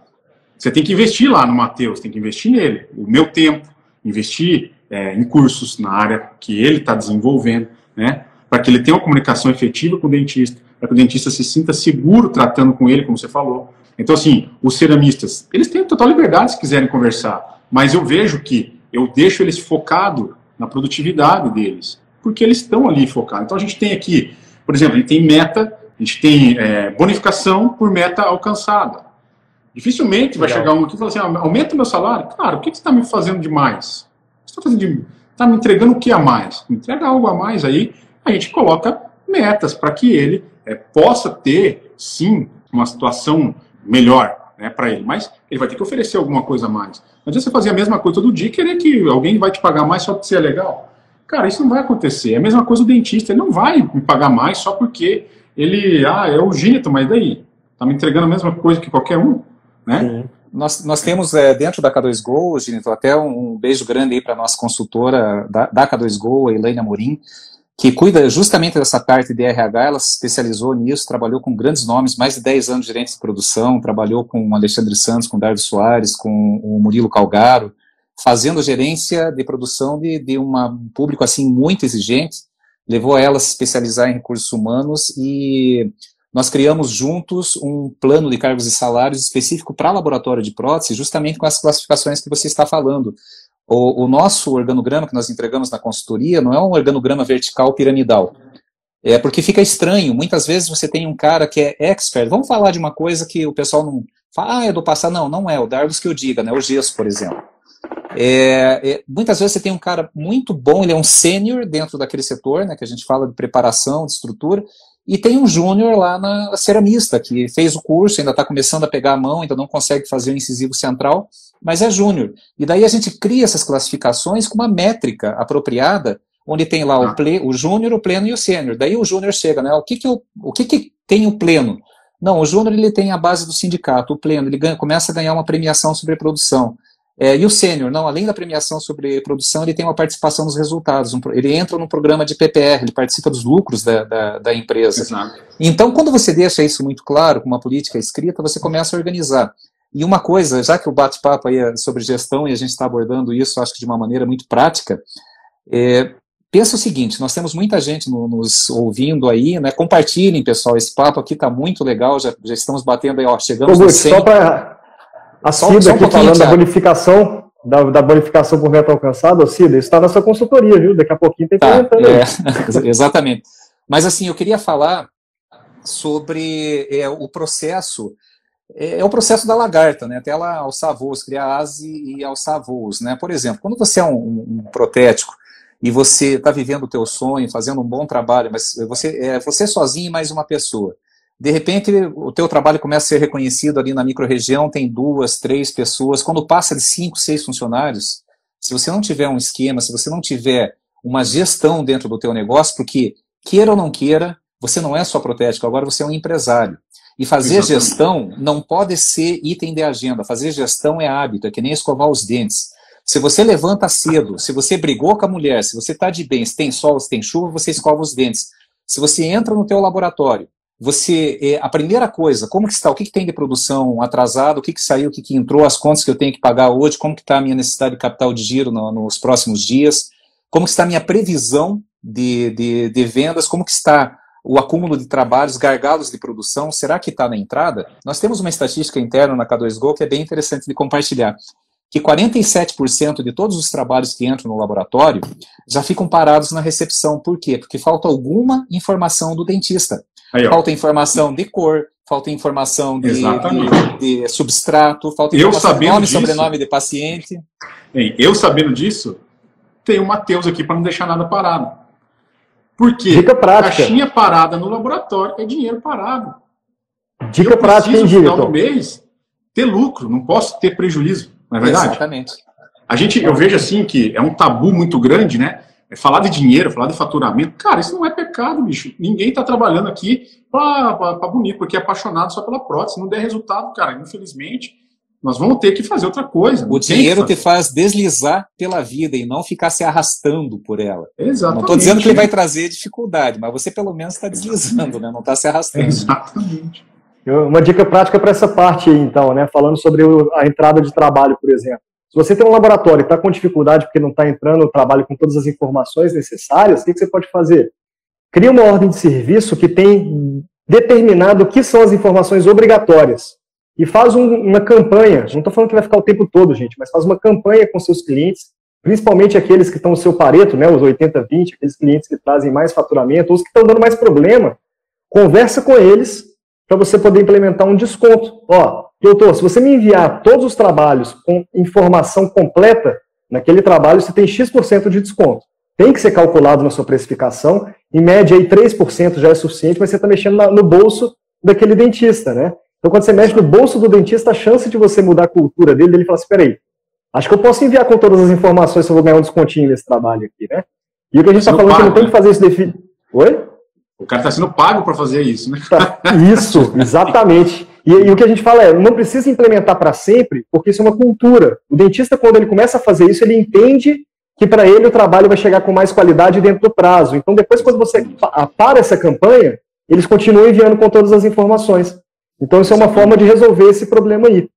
você tem que investir lá no Matheus, tem que investir nele. O meu tempo, investir é, em cursos na área que ele está desenvolvendo, né? Para que ele tenha uma comunicação efetiva com o dentista, para que o dentista se sinta seguro tratando com ele, como você falou. Então, assim, os ceramistas, eles têm total liberdade se quiserem conversar, mas eu vejo que eu deixo eles focados na produtividade deles, porque eles estão ali focados. Então, a gente tem aqui, por exemplo, a gente tem meta, a gente tem é, bonificação por meta alcançada. Dificilmente vai chegar um aqui e falar assim, ah, aumenta o meu salário? Claro, o que você está me fazendo demais? Você está fazendo tá me entregando o que a mais? Me entrega algo a mais aí, a gente coloca metas para que ele é, possa ter, sim, uma situação melhor né, para ele. Mas ele vai ter que oferecer alguma coisa a mais. Não adianta você fazer a mesma coisa todo dia e querer que alguém vai te pagar mais só porque você é legal. Cara, isso não vai acontecer. É a mesma coisa o dentista. Ele não vai me pagar mais só porque ele, ah, é o gênito, mas daí? Tá me entregando a mesma coisa que qualquer um, né? Sim. Nós, nós temos é, dentro da K2Go, Ginito, até um, beijo grande aí para nossa consultora da, da K2Go, a Elaine Amorim, que cuida justamente dessa parte de RH, ela se especializou nisso, trabalhou com grandes nomes, mais de 10 anos de gerente de produção, trabalhou com Alexandre Santos, com Dardo Soares, com o Murilo Calgaro, fazendo gerência de produção de, de um público assim muito exigente, levou ela a se especializar em recursos humanos e nós criamos juntos um plano de cargos e salários específico para laboratório de prótese, justamente com as classificações que você está falando. O, o, nosso organograma que nós entregamos na consultoria não é um organograma vertical piramidal. É porque fica estranho. Muitas vezes você tem um cara que é expert. Vamos falar de uma coisa que o pessoal não fala, ah, é do passado. Não, não é. O Dardos que eu diga, né? O gesso, por exemplo. É, é, muitas vezes você tem um cara muito bom, ele é um sênior dentro daquele setor, né? Que a gente fala de preparação, de estrutura, e tem um júnior lá na ceramista, que fez o curso, ainda está começando a pegar a mão, ainda não consegue fazer o incisivo central, mas é júnior. E daí a gente cria essas classificações com uma métrica apropriada, onde tem lá o, ple, o júnior, o pleno e o sênior. Daí o júnior chega, né? O que que, eu, o que que tem o pleno? Não, o júnior ele tem a base do sindicato, o pleno, ele ganha, começa a ganhar uma premiação sobre produção. É, e o sênior, não, além da premiação sobre produção, ele tem uma participação nos resultados. Um, ele entra no programa de PPR, ele participa dos lucros da, da, da empresa. Exato. Então, quando você deixa isso muito claro, com uma política escrita, você começa a organizar. E uma coisa, já que o bate-papo aí é sobre gestão e a gente está abordando isso, acho que de uma maneira muito prática, é, pensa o seguinte: nós temos muita gente no, nos ouvindo aí, né? Compartilhem, pessoal, esse papo aqui está muito legal, já, já estamos batendo aí, ó, chegamos Ô, no 100. Só para a Cida só, aqui um falando da bonificação, da, da, bonificação por meta alcançada, Cida, isso está na sua consultoria, viu? Daqui a pouquinho tem tá, é, Exatamente. Mas assim, eu queria falar sobre é, o processo, é, é, o processo da lagarta, né? Até ela alçar voos, criar asa e alçar voos, né? Por exemplo, quando você é um, um protético e você está vivendo o teu sonho, fazendo um bom trabalho, mas você é você sozinho e mais uma pessoa. De repente, o teu trabalho começa a ser reconhecido ali na microrregião, tem duas, três pessoas. Quando passa de cinco, seis funcionários, se você não tiver um esquema, se você não tiver uma gestão dentro do teu negócio, porque queira ou não queira, você não é só protético, agora você é um empresário. E fazer Exatamente. gestão não pode ser item de agenda. Fazer gestão é hábito, é que nem escovar os dentes. Se você levanta cedo, se você brigou com a mulher, se você está de bem, se tem sol, se tem chuva, você escova os dentes. Se você entra no teu laboratório você é, a primeira coisa, como que está, o que, que tem de produção atrasado, o que, que saiu, o que, que entrou, as contas que eu tenho que pagar hoje, como que está a minha necessidade de capital de giro no, nos próximos dias, como que está a minha previsão de, de, de, vendas, como que está o acúmulo de trabalhos, gargalos de produção, será que está na entrada? Nós temos uma estatística interna na K2Go que é bem interessante de compartilhar, que 47% de todos os trabalhos que entram no laboratório já ficam parados na recepção. Por quê? Porque falta alguma informação do dentista. Aí, falta informação de cor, falta informação de, de, de substrato, falta informação de nome e sobrenome de paciente. eu sabendo disso, tenho o Matheus aqui para não deixar nada parado. Porque Dica prática. caixinha parada no laboratório é dinheiro parado. Dica eu prática, hein, no final do mês ter lucro, não posso ter prejuízo, não é verdade? Exatamente. A gente, eu vejo assim que é um tabu muito grande, né? É falar de dinheiro, falar de faturamento, cara, isso não é pecado, bicho. Ninguém está trabalhando aqui para bonito, porque é apaixonado só pela prótese. Se não der resultado, cara, infelizmente, nós vamos ter que fazer outra coisa. O dinheiro te faz deslizar pela vida e não ficar se arrastando por ela. Exatamente. Não estou dizendo que ele vai trazer dificuldade, mas você pelo menos está deslizando, né? não está se arrastando. Exatamente. Uma dica prática para essa parte aí, então, né? Falando sobre a entrada de trabalho, por exemplo. Se você tem um laboratório e está com dificuldade porque não está entrando no trabalho com todas as informações necessárias, o que, que você pode fazer? Cria uma ordem de serviço que tem determinado o que são as informações obrigatórias. E faz um, uma campanha, não estou falando que vai ficar o tempo todo, gente, mas faz uma campanha com seus clientes, principalmente aqueles que estão no seu pareto, né, os 80-20, aqueles clientes que trazem mais faturamento, os que estão dando mais problema. Conversa com eles para você poder implementar um desconto. Ó, Doutor, se você me enviar todos os trabalhos com informação completa, naquele trabalho você tem X% de desconto. Tem que ser calculado na sua precificação, em média aí 3% já é suficiente, mas você está mexendo no bolso daquele dentista, né? Então quando você mexe no bolso do dentista, a chance de você mudar a cultura dele, ele fala assim, peraí, acho que eu posso enviar com todas as informações se eu vou ganhar um descontinho nesse trabalho aqui, né? E o que a gente está falando é que não tem que fazer isso definido. Oi? O cara está sendo pago para fazer isso, né? Tá, isso, exatamente. E, e, o que a gente fala é, não precisa implementar para sempre, porque isso é uma cultura. O dentista, quando ele começa a fazer isso, ele entende que para ele o trabalho vai chegar com mais qualidade dentro do prazo. Então, depois, quando você para essa campanha, eles continuam enviando com todas as informações. Então, isso é uma forma de resolver esse problema aí.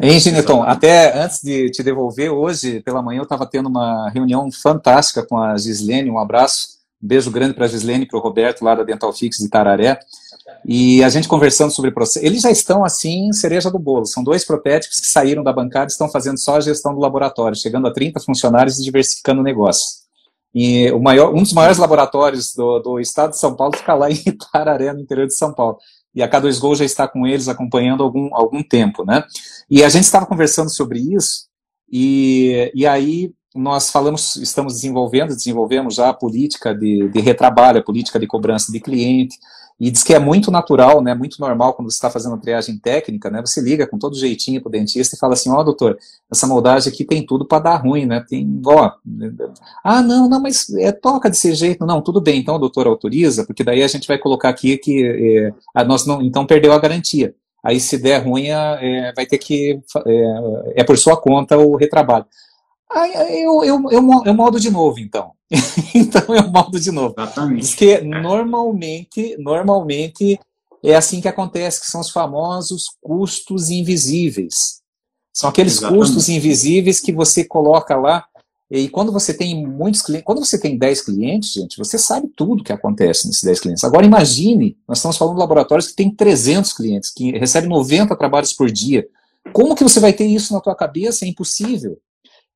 Hein, Gineton, até antes de te devolver, hoje pela manhã eu estava tendo uma reunião fantástica com a Gislene, um abraço, um beijo grande para a Gislene para o Roberto lá da Dental Fix de Tararé. E a gente conversando sobre processo. Eles já estão, assim, cereja do bolo. São dois protéticos que saíram da bancada e estão fazendo só a gestão do laboratório, chegando a 30 funcionários e diversificando o negócio. E o maior, um dos maiores laboratórios do, do estado de São Paulo fica lá em Itararé, no interior de São Paulo. E a K2Go já está com eles acompanhando algum, algum tempo, né? E a gente estava conversando sobre isso, e, e aí nós falamos, estamos desenvolvendo, desenvolvemos já a política de, de retrabalho, a política de cobrança de cliente, e diz que é muito natural, né, muito normal quando você está fazendo triagem técnica, né, você liga com todo jeitinho para o dentista e fala assim, ó, oh, doutor, essa moldagem aqui tem tudo para dar ruim, né, tem, ó, ah, não, não, mas é, toca desse jeito, não, tudo bem, então o doutor autoriza, porque daí a gente vai colocar aqui que é, a nós não, então perdeu a garantia. Aí se der ruim, é, vai ter que, é, é por sua conta o retrabalho. Eu, eu, eu, eu moldo de novo, então. então eu moldo de novo. Exatamente. Diz que normalmente, normalmente é assim que acontece, que são os famosos custos invisíveis. São aqueles Exatamente. custos invisíveis que você coloca lá. E quando você tem muitos clientes, quando você tem 10 clientes, gente, você sabe tudo que acontece nesses 10 clientes. Agora imagine, nós estamos falando de laboratórios que tem 300 clientes, que recebem 90 trabalhos por dia. Como que você vai ter isso na tua cabeça? É impossível.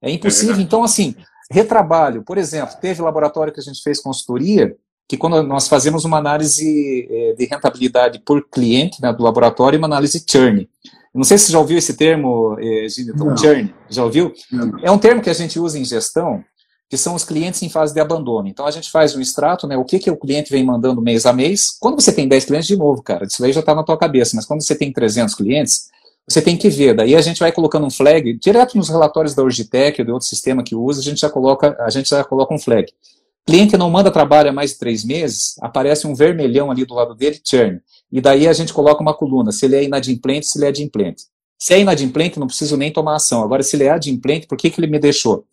É impossível. É então, assim, retrabalho, por exemplo, teve laboratório que a gente fez consultoria, que quando nós fazemos uma análise é, de rentabilidade por cliente né, do laboratório e uma análise churn. Não sei se você já ouviu esse termo, é, Gineton, churn. Já ouviu? Não. É um termo que a gente usa em gestão que são os clientes em fase de abandono. Então a gente faz um extrato, né? O que, que o cliente vem mandando mês a mês. Quando você tem 10 clientes, de novo, cara, isso aí já está na tua cabeça, mas quando você tem 300 clientes, você tem que ver. Daí a gente vai colocando um flag, direto nos relatórios da Urgitec ou de outro sistema que usa, a gente já coloca, a gente já coloca um flag. Cliente não manda trabalho há mais de três meses, aparece um vermelhão ali do lado dele, churn. E daí a gente coloca uma coluna, se ele é inadimplente, se ele é adimplente. Se é inadimplente, não preciso nem tomar ação. Agora, se ele é adimplente, por que, que ele me deixou?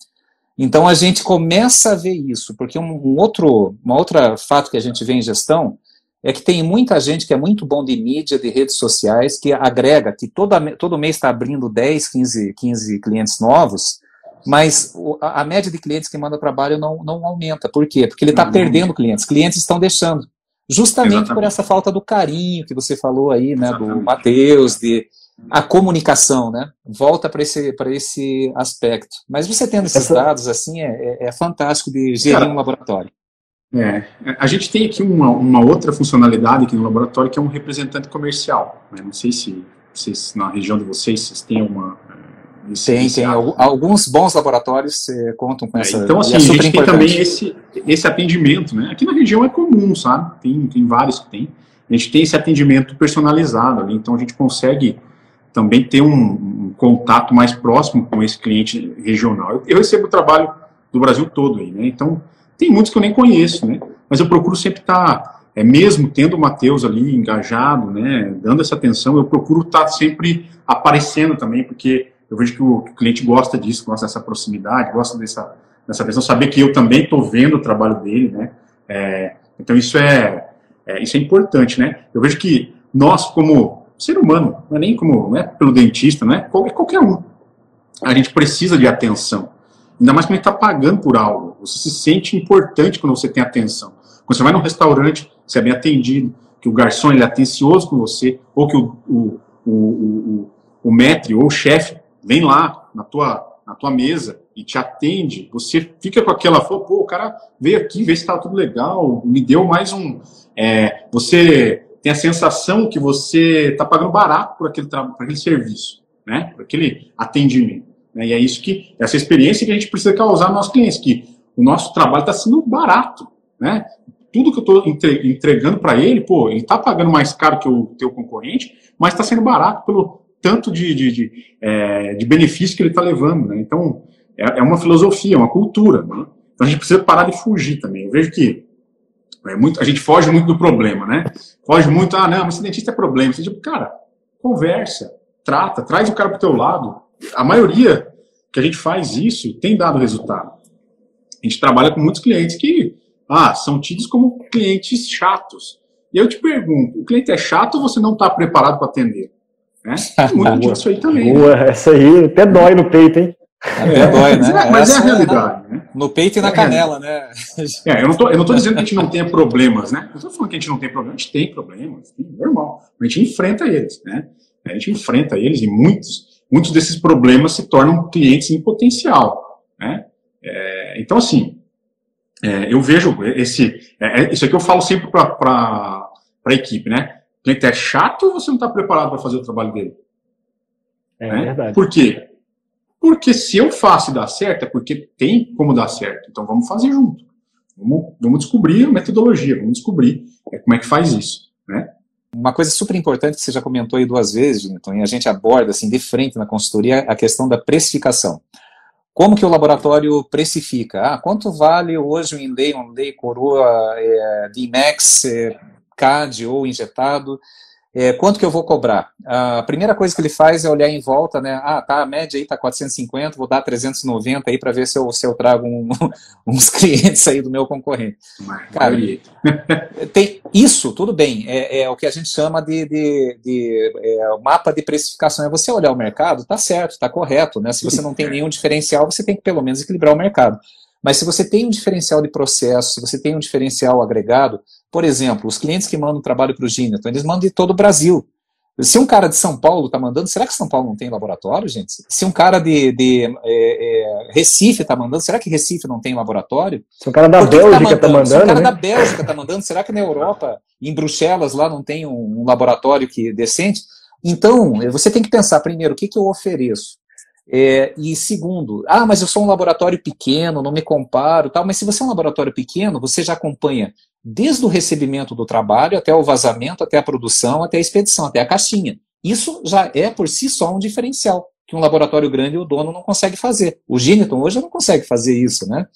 Então a gente começa a ver isso, porque um, um outro, uma outra fato que a gente vê em gestão é que tem muita gente que é muito bom de mídia, de redes sociais, que agrega, que toda, todo mês está abrindo 10, 15, 15 clientes novos, mas a, a, média de clientes que manda trabalho não, não aumenta. Por quê? Porque ele está uhum. perdendo clientes, clientes estão deixando. Justamente Exatamente. por essa falta do carinho que você falou aí, né, Exatamente. do Matheus, de a comunicação, né? Volta para esse, esse aspecto. Mas você tendo esses Essa... dados, assim, é, é, é fantástico de gerir Cara, um laboratório. É, a gente tem aqui uma, uma outra funcionalidade aqui no laboratório que é um representante comercial. Né? Não sei se, na região de vocês vocês têm uma. É, tem, tem. Alguns bons laboratórios é, contam com é, essa. Então, assim, é a gente tem também esse, esse atendimento, né? Aqui na região é comum, sabe? Tem, tem vários que tem. A gente tem esse atendimento personalizado ali, então a gente consegue também ter um, um, contato mais próximo com esse cliente regional. Eu, eu, recebo trabalho do Brasil todo aí, né? Então, tem muitos que eu nem conheço, né? Mas eu procuro sempre estar, tá, é, mesmo tendo o Matheus ali engajado, né? Dando essa atenção, eu procuro estar tá sempre aparecendo também, porque eu vejo que o, cliente gosta disso, gosta dessa proximidade, gosta dessa, dessa atenção, saber que eu também estou vendo o trabalho dele, né? É, então, isso é, é, isso é importante, né? Eu vejo que nós, como ser humano, não é nem como não é pelo dentista, não é qualquer um. A gente precisa de atenção. Ainda mais quando a gente está pagando por algo. Você se sente importante quando você tem atenção. Quando você vai num restaurante, você é bem atendido, que o garçom ele é atencioso com você, ou que o, o, o, o, o maître ou o chefe vem lá na tua, na tua mesa e te atende, você fica com aquela, pô, o cara veio aqui, vê se está tudo legal, me deu mais um. É, você tem a sensação que você está pagando barato por aquele, por aquele serviço, né? por aquele atendimento. Né? E é isso que, essa experiência que a gente precisa causar nos nossos clientes, que o nosso trabalho está sendo barato. Né? Tudo que eu estou entregando para ele, pô, ele está pagando mais caro que o teu concorrente, mas está sendo barato pelo tanto de, de, de, é, de benefício que ele está levando. Né? Então, é, é, uma filosofia, é uma cultura. Né? Então a gente precisa parar de fugir também. Eu vejo que é muito, a gente foge muito do problema, né? Foge muito, ah, não, mas esse dentista é problema. Você, tipo, cara, conversa, trata, traz o cara pro teu lado. A maioria que a gente faz isso tem dado resultado. A gente trabalha com muitos clientes que, ah, são tidos como clientes chatos. E eu te pergunto, o cliente é chato ou você não está preparado para atender? Né? Tem muito disso aí também. Né? Boa, né? essa aí até dói no peito, hein? Até dói, né? Mas, mas é a realidade, né? No peito e na é canela, né? É, eu não, tô, eu não tô dizendo que a gente não tenha problemas, né? Eu tô falando que a gente não tem problemas, a gente tem problemas, é normal. A gente enfrenta eles, né? A gente enfrenta eles e muitos, muitos desses problemas se tornam clientes em potencial, né? É, então, assim, é, eu vejo esse, é, é isso aqui eu falo sempre para a equipe, né? O cliente é chato ou você não está preparado para fazer o trabalho dele? É né? verdade. Por quê? Porque se eu faço e dá certo, é porque tem como dar certo. Então vamos fazer junto. Vamos, vamos descobrir a metodologia, vamos descobrir é, como é que faz isso. Né? Uma coisa super importante que você já comentou aí duas vezes, então, e a gente aborda assim de frente na consultoria, a questão da precificação. Como que o laboratório precifica? Ah, quanto vale hoje um Inlay, um Inlay coroa é, DMAX, é, CAD ou injetado? É, quanto que eu vou cobrar? A primeira coisa que ele faz é olhar em volta, né? Ah, tá, a média aí tá 450, vou dar 390 aí para ver se eu, se eu trago um, uns clientes aí do meu concorrente. Cara, tem isso, tudo bem, é, é, o que a gente chama de, de, de é, mapa de precificação. É você olhar o mercado, tá certo, tá correto, né? Se você não tem nenhum diferencial, você tem que pelo menos equilibrar o mercado. Mas se você tem um diferencial de processo, se você tem um diferencial agregado, por exemplo, os clientes que mandam trabalho para o Gineton, eles mandam de todo o Brasil. Se um cara de São Paulo está mandando, será que São Paulo não tem laboratório, gente? Se um cara de, de é, é, Recife está mandando, será que Recife não tem laboratório? Se um cara da Bélgica está tá mandando, Se um cara né? da Bélgica está mandando, será que na Europa, em Bruxelas, lá não tem um, um laboratório que decente? Então, você tem que pensar primeiro, o que, que eu ofereço? É, e segundo, ah, mas eu sou um laboratório pequeno, não me comparo, tal. Mas se você é um laboratório pequeno, você já acompanha desde o recebimento do trabalho até o vazamento, até a produção, até a expedição, até a caixinha. Isso já é por si só um diferencial que um laboratório grande o dono não consegue fazer. O Giniton hoje não consegue fazer isso, né?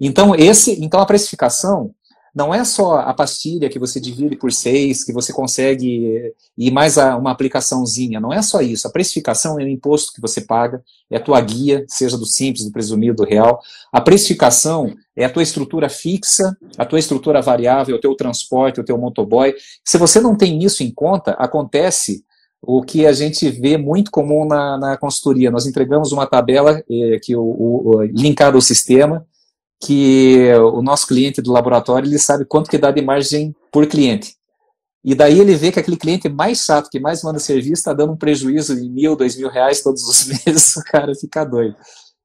Então esse, então a precificação não é só a pastilha que você divide por seis, que você consegue e mais uma aplicaçãozinha. Não é só isso. A precificação é o imposto que você paga, é a tua guia, seja do simples, do presumido, do real. A precificação é a tua estrutura fixa, a tua estrutura variável, o teu transporte, o teu motoboy. Se você não tem isso em conta, acontece o que a gente vê muito comum na, na consultoria. Nós entregamos uma tabela eh, que o, o, linkada ao sistema, que o nosso cliente do laboratório ele sabe quanto que dá de margem por cliente. E daí ele vê que aquele cliente mais chato, que mais manda serviço, está dando um prejuízo de mil, dois mil reais todos os meses, o cara fica doido.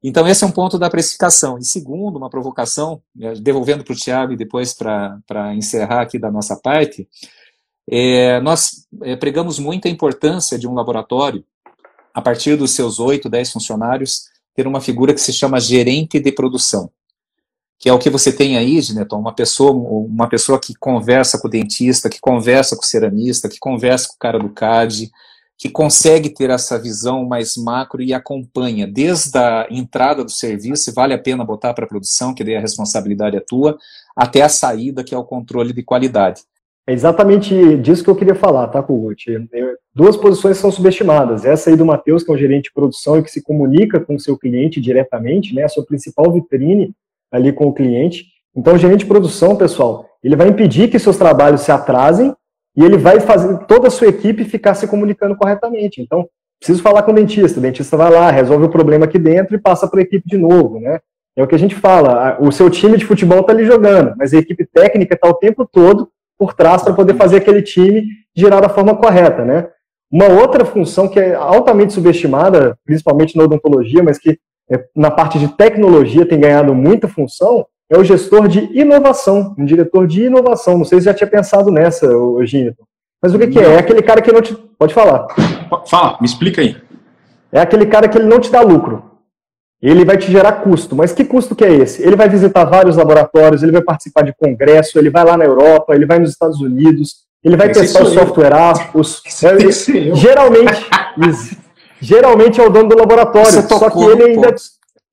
Então esse é um ponto da precificação. E segundo, uma provocação, né, devolvendo para o Tiago e depois para encerrar aqui da nossa parte, é, nós é, pregamos muita importância de um laboratório, a partir dos seus oito, dez funcionários, ter uma figura que se chama gerente de produção que é o que você tem aí, Gineton, uma pessoa, uma pessoa que conversa com o dentista, que conversa com o ceramista, que conversa com o cara do CAD, que consegue ter essa visão mais macro e acompanha desde a entrada do serviço, se vale a pena botar para a produção, que daí a responsabilidade é tua, até a saída, que é o controle de qualidade. É exatamente disso que eu queria falar, tá, Kugut? Duas posições são subestimadas. Essa aí do Matheus, que é um gerente de produção e que se comunica com o seu cliente diretamente, né, a sua principal vitrine ali com o cliente. Então, o gerente de produção, pessoal, ele vai impedir que seus trabalhos se atrasem e ele vai fazer toda a sua equipe ficar se comunicando corretamente. Então, preciso falar com o dentista. O dentista vai lá, resolve o problema aqui dentro e passa para a equipe de novo, né? É o que a gente fala. O seu time de futebol está ali jogando, mas a equipe técnica está o tempo todo por trás para poder fazer aquele time girar da forma correta, né? Uma outra função que é altamente subestimada, principalmente na odontologia, mas que na parte de tecnologia tem ganhado muita função, é o gestor de inovação, um diretor de inovação. Não sei se já tinha pensado nessa, Gínito. Mas o que, que, é? É aquele cara que não te. Pode falar. Fala, me explica aí. É aquele cara que ele não te dá lucro. Ele vai te gerar custo. Mas que custo que é esse? Ele vai visitar vários laboratórios, ele vai participar de congresso, ele vai lá na Europa, ele vai nos Estados Unidos, ele vai testar o software Os... Geralmente. geralmente é o dono do laboratório. Só que ele ainda.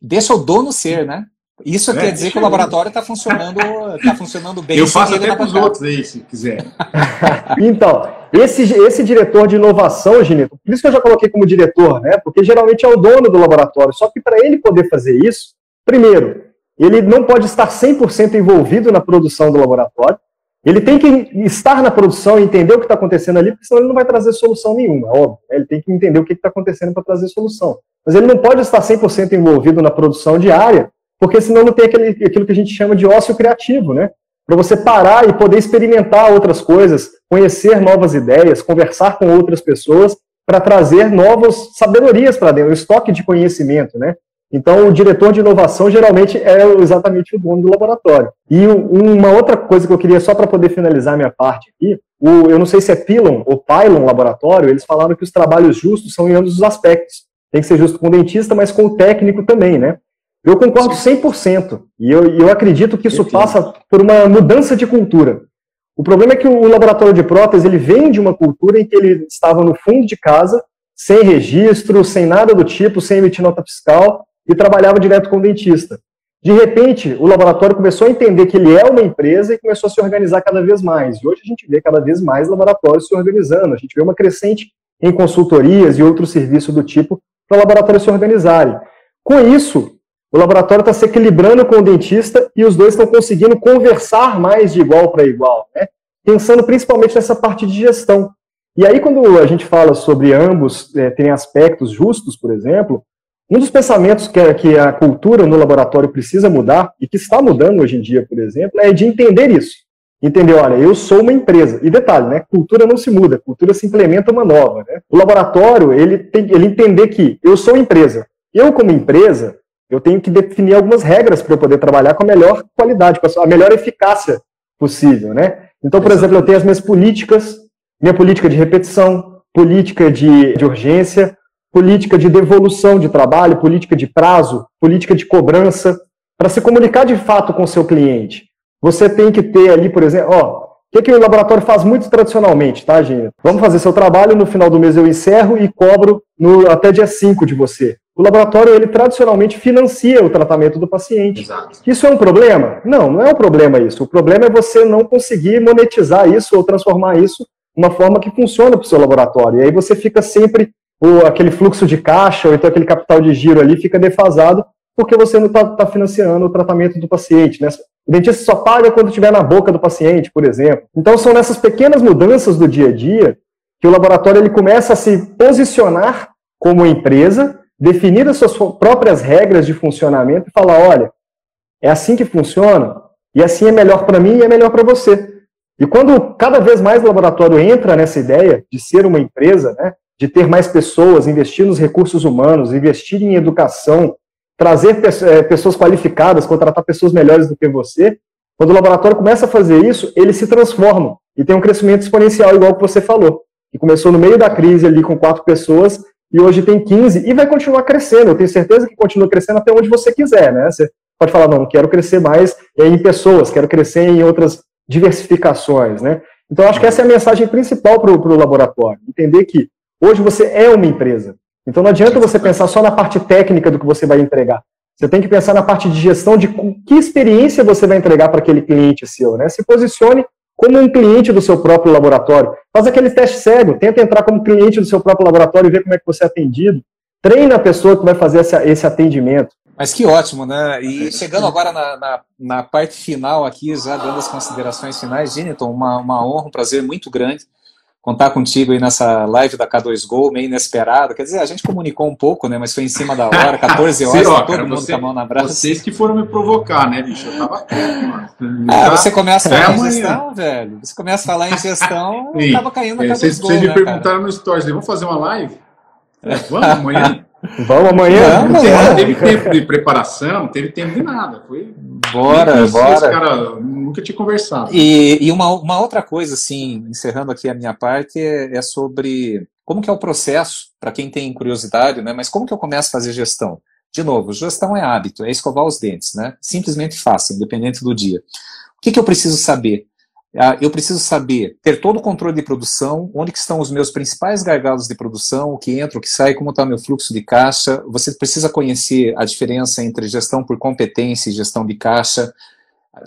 Deixa o dono ser, né? Isso é, quer dizer que o laboratório está funcionando, tá funcionando bem. Eu faço até para os outros aí, se quiser. então, esse, esse diretor de inovação, Ginito, por isso que eu já coloquei como diretor, né? Porque geralmente é o dono do laboratório. Só que para ele poder fazer isso, primeiro, ele não pode estar 100% envolvido na produção do laboratório. Ele tem que estar na produção e entender o que está acontecendo ali, porque senão ele não vai trazer solução nenhuma, óbvio. Né? Ele tem que entender o que está acontecendo para trazer solução. Mas ele não pode estar 100% envolvido na produção diária, porque senão não tem aquele, aquilo que a gente chama de ócio criativo, né? Para você parar e poder experimentar outras coisas, conhecer novas ideias, conversar com outras pessoas, para trazer novas sabedorias para dentro, um estoque de conhecimento, né? Então, o diretor de inovação geralmente é exatamente o dono do laboratório. E uma outra coisa que eu queria, só para poder finalizar minha parte aqui, o, eu não sei se é Pilon ou Pylon Laboratório, eles falaram que os trabalhos justos são em ambos os aspectos. Tem que ser justo com o dentista, mas com o técnico também, né? Eu concordo 100%. E eu, eu acredito que isso passa por uma mudança de cultura. O problema é que o laboratório de prótese ele vem de uma cultura em que ele estava no fundo de casa, sem registro, sem nada do tipo, sem emitir nota fiscal, e trabalhava direto com o dentista. De repente, o laboratório começou a entender que ele é uma empresa e começou a se organizar cada vez mais. E hoje a gente vê cada vez mais laboratórios se organizando. A gente vê uma crescente em consultorias e outros serviços do tipo para laboratórios se organizarem. Com isso, o laboratório está se equilibrando com o dentista e os dois estão conseguindo conversar mais de igual para igual, né? pensando principalmente nessa parte de gestão. E aí, quando a gente fala sobre ambos é, terem aspectos justos, por exemplo, um dos pensamentos que a, que a cultura no laboratório precisa mudar, e que está mudando hoje em dia, por exemplo, é de entender isso. Entender, olha, eu sou uma empresa. E detalhe, né? Cultura não se muda, cultura se implementa uma nova. Né? O laboratório, ele tem ele entender que eu sou empresa. Eu, como empresa, eu tenho que definir algumas regras para eu poder trabalhar com a melhor qualidade, com a melhor eficácia possível, né? Então, por exemplo, eu tenho as minhas políticas, minha política de repetição, política de, de urgência, política de devolução de trabalho, política de prazo, política de cobrança, para se comunicar de fato com o seu cliente. Você tem que ter ali, por exemplo, ó, o que, que o laboratório faz muito tradicionalmente, tá, gente? Vamos fazer seu trabalho, no final do mês eu encerro e cobro no, até dia 5 de você. O laboratório, ele tradicionalmente financia o tratamento do paciente. Exato. Isso é um problema? Não, não é um problema isso. O problema é você não conseguir monetizar isso ou transformar isso uma forma que funciona para o seu laboratório. E aí você fica sempre, ou aquele fluxo de caixa, ou então aquele capital de giro ali fica defasado, porque você não está tá financiando o tratamento do paciente. Né? O dentista só paga quando estiver na boca do paciente, por exemplo. Então são nessas pequenas mudanças do dia a dia que o laboratório ele começa a se posicionar como empresa, definir as suas próprias regras de funcionamento e falar, olha, é assim que funciona, e assim é melhor para mim e é melhor para você. E quando cada vez mais o laboratório entra nessa ideia de ser uma empresa, né, de ter mais pessoas, investir nos recursos humanos, investir em educação, trazer eh, pessoas qualificadas, contratar pessoas melhores do que você, quando o laboratório começa a fazer isso, ele se transforma e tem um crescimento exponencial, igual que você falou. Que começou no meio da crise ali com quatro pessoas e hoje tem 15 e vai continuar crescendo. Eu tenho certeza que continua crescendo até onde você quiser, né? Você pode falar, não, quero crescer mais em pessoas, quero crescer em outras diversificações, né? Então, acho que essa é a mensagem principal para o laboratório. Entender que hoje você é uma empresa. Então, não adianta você pensar só na parte técnica do que você vai entregar. Você tem que pensar na parte de gestão de que experiência você vai entregar para aquele cliente seu, né? Se posicione como um cliente do seu próprio laboratório. Faz aquele teste cego, tenta entrar como cliente do seu próprio laboratório e ver como é que você é atendido. Treina a pessoa que vai fazer esse, esse atendimento. Mas que ótimo, né? E chegando agora na, na, na, parte final aqui, já dando as considerações finais, Geniton, uma, uma honra, um prazer muito grande contar contigo aí nessa live da K2 Go, meio inesperada. Quer dizer, a gente comunicou um pouco, né? Mas foi em cima da hora, 14 horas, Sim, ó, todo cara, mundo você, com a mão na braça. Vocês que foram me provocar, né, bicho? Eu tava quieto, mano. Ah, você começa a falar em gestão, velho. Você começa a falar em gestão, eu tava caindo na é, K2 vocês, Vocês me né, perguntaram cara? no Stories, vamos fazer uma live? É, vamos amanhã? Vamos amanhã? Não, não teve tempo de preparação, não teve tempo de nada. Foi. Bora, bora. cara nunca tinha conversado. E, e uma, uma outra coisa, assim, encerrando aqui a minha parte, é, é sobre como que é o processo, para quem tem curiosidade, né? Mas como que eu começo a fazer gestão? De novo, gestão é hábito, é escovar os dentes, né? Simplesmente fácil, independente do dia. O que, que eu preciso saber? Ah, eu preciso saber, ter todo o controle de produção, onde que estão os meus principais gargalos de produção, o que entra, o que sai, como está o meu fluxo de caixa. Você precisa conhecer a diferença entre gestão por competência e gestão de caixa.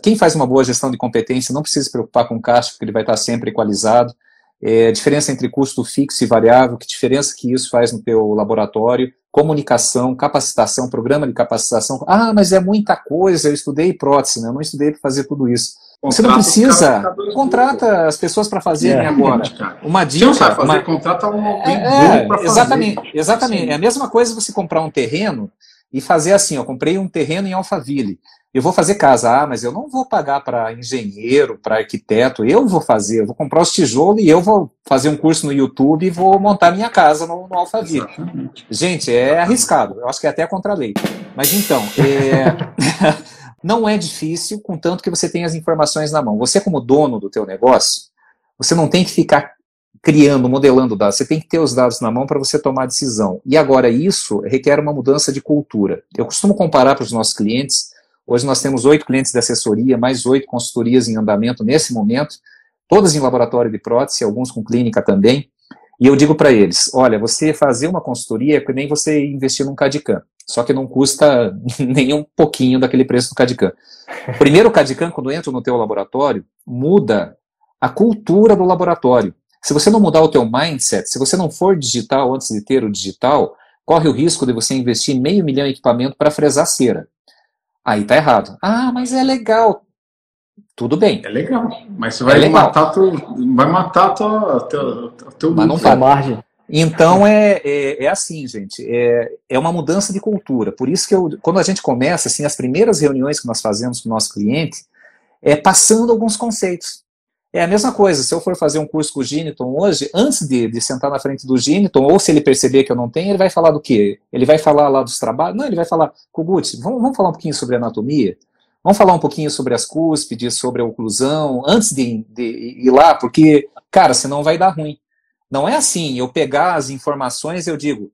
Quem faz uma boa gestão de competência não precisa se preocupar com caixa, porque ele vai estar sempre equalizado. É, diferença entre custo fixo e variável, que diferença que isso faz no teu laboratório, comunicação, capacitação, programa de capacitação. Ah, mas é muita coisa, eu estudei prótese, né? eu não estudei para fazer tudo isso. Você não precisa. Contrata as pessoas para fazerem é, agora. Uma dica. Você não sabe fazer, uma... contrata um é, é, Exatamente, fazer. exatamente. Sim. É a mesma coisa você comprar um terreno e fazer assim, eu comprei um terreno em Alphaville. Eu vou fazer casa, ah, mas eu não vou pagar para engenheiro, para arquiteto, eu vou fazer, eu vou comprar os tijolos e eu vou fazer um curso no YouTube e vou montar minha casa no, no Alphaville. Exatamente. Gente, é arriscado, eu acho que é até contra a lei. Mas então, é... Não é difícil, contanto que você tenha as informações na mão. Você, como dono do teu negócio, você não tem que ficar criando, modelando dados, você tem que ter os dados na mão para você tomar a decisão. E agora, isso requer uma mudança de cultura. Eu costumo comparar para os nossos clientes, hoje nós temos oito clientes de assessoria, mais oito consultorias em andamento nesse momento, todas em laboratório de prótese, alguns com clínica também, e eu digo para eles, olha, você fazer uma consultoria é que nem você investir num CADICAM só que não custa nem um pouquinho daquele preço do CADICAM. Primeiro, o CADICAM, quando entra no teu laboratório, muda a cultura do laboratório. Se você não mudar o teu mindset, se você não for digital antes de ter o digital, corre o risco de você investir meio milhão em equipamento para fresar cera. Aí tá errado. Ah, mas é legal. Tudo bem. É legal. Mas você vai é matar tu, vai matar tua, teu, teu mas não tá. margem. Então é, é, é, assim, gente, é, é uma mudança de cultura. Por isso que eu, quando a gente começa, assim, as primeiras reuniões que nós fazemos com o nosso cliente, é passando alguns conceitos. É a mesma coisa, se eu for fazer um curso com o Giniton hoje, antes de, de sentar na frente do Giniton, ou se ele perceber que eu não tenho, ele vai falar do quê? Ele vai falar lá dos trabalhos? Não, ele vai falar, Kogut, vamos, vamos falar um pouquinho sobre anatomia? Vamos falar um pouquinho sobre as cúspides, sobre a oclusão, antes de, de ir lá, porque, cara, senão vai dar ruim. Não é assim, eu pegar as informações eu digo,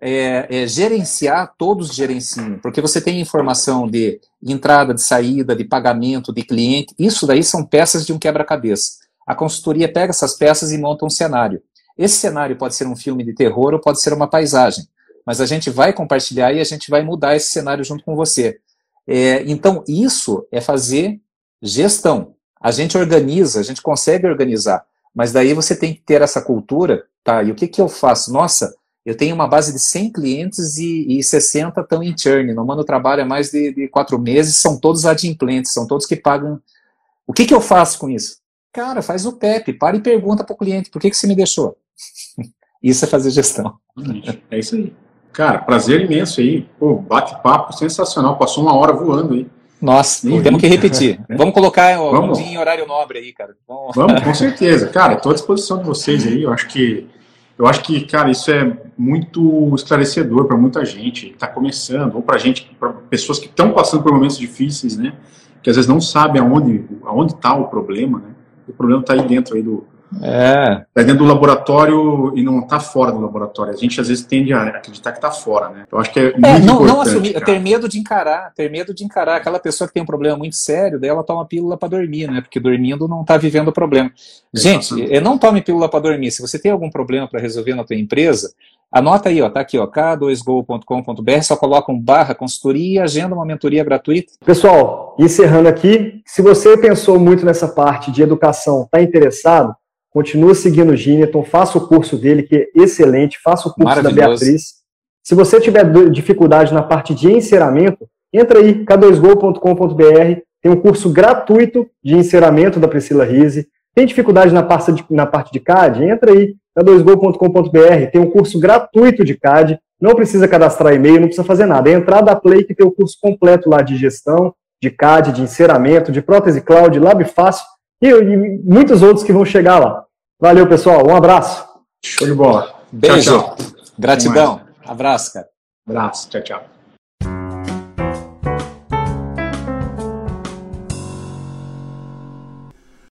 é, é, gerenciar, todos gerenciam, porque você tem informação de entrada, de saída, de pagamento, de cliente, isso daí são peças de um quebra-cabeça. A consultoria pega essas peças e monta um cenário. Esse cenário pode ser um filme de terror ou pode ser uma paisagem, mas a gente vai compartilhar e a gente vai mudar esse cenário junto com você. É, então, isso é fazer gestão. A gente organiza, a gente consegue organizar, mas daí você tem que ter essa cultura, tá? E o que, que eu faço? Nossa, eu tenho uma base de 100 clientes e, e 60 estão em churn. No Mano Trabalho é mais de, de quatro meses, são todos adimplentes, são todos que pagam. O que, que eu faço com isso? Cara, faz o PEP, para e pergunta para o cliente, por que, que você me deixou? isso é fazer gestão. É isso aí. Cara, prazer imenso aí. Pô, bate-papo sensacional, passou uma hora voando aí. Nossa, temos que repetir. Vamos colocar Vamos. um dia em horário nobre aí, cara. Vamos, Vamos com certeza. Cara, estou à disposição de vocês aí. Eu acho que eu acho que, cara, isso é muito esclarecedor para muita gente que está começando, ou para gente, para pessoas que estão passando por momentos difíceis, né? Que às vezes não sabem aonde aonde está o problema, né? O problema está aí dentro aí do, é. Tá dentro do laboratório e não está fora do laboratório. A gente às vezes tende a acreditar que está fora, né? Eu acho que é, é muito é, não, não assumir, cara. ter medo de encarar, ter medo de encarar. Aquela pessoa que tem um problema muito sério, daí ela toma pílula para dormir, né? Porque dormindo não está vivendo o problema. Gente, não tome pílula para dormir. Se você tem algum problema para resolver na tua empresa, Anota aí, ó, tá aqui, ó, k2go.com.br, só coloca um barra consultoria e agenda uma mentoria gratuita. Pessoal, encerrando aqui, se você pensou muito nessa parte de educação, está interessado, Continua seguindo o Gineton, faça o curso dele, que é excelente, faça o curso da Beatriz. Se você tiver dificuldade na parte de enceramento, entra aí, k2go.com.br, tem um curso gratuito de enceramento da Priscila Rise. Tem dificuldade na parte de, na parte de CAD? Entra aí, k2go.com.br, tem um curso gratuito de CAD, não precisa cadastrar e-mail, não precisa fazer nada. É entrar da Play que tem o curso completo lá de gestão, de CAD, de enceramento, de prótese cloud, lab fácil, e, e muitos outros que vão chegar lá. Valeu, pessoal. Um abraço. Show de bola. Beijo. Tchau, tchau. Gratidão. Abraço, cara. Abraço. Tchau, tchau.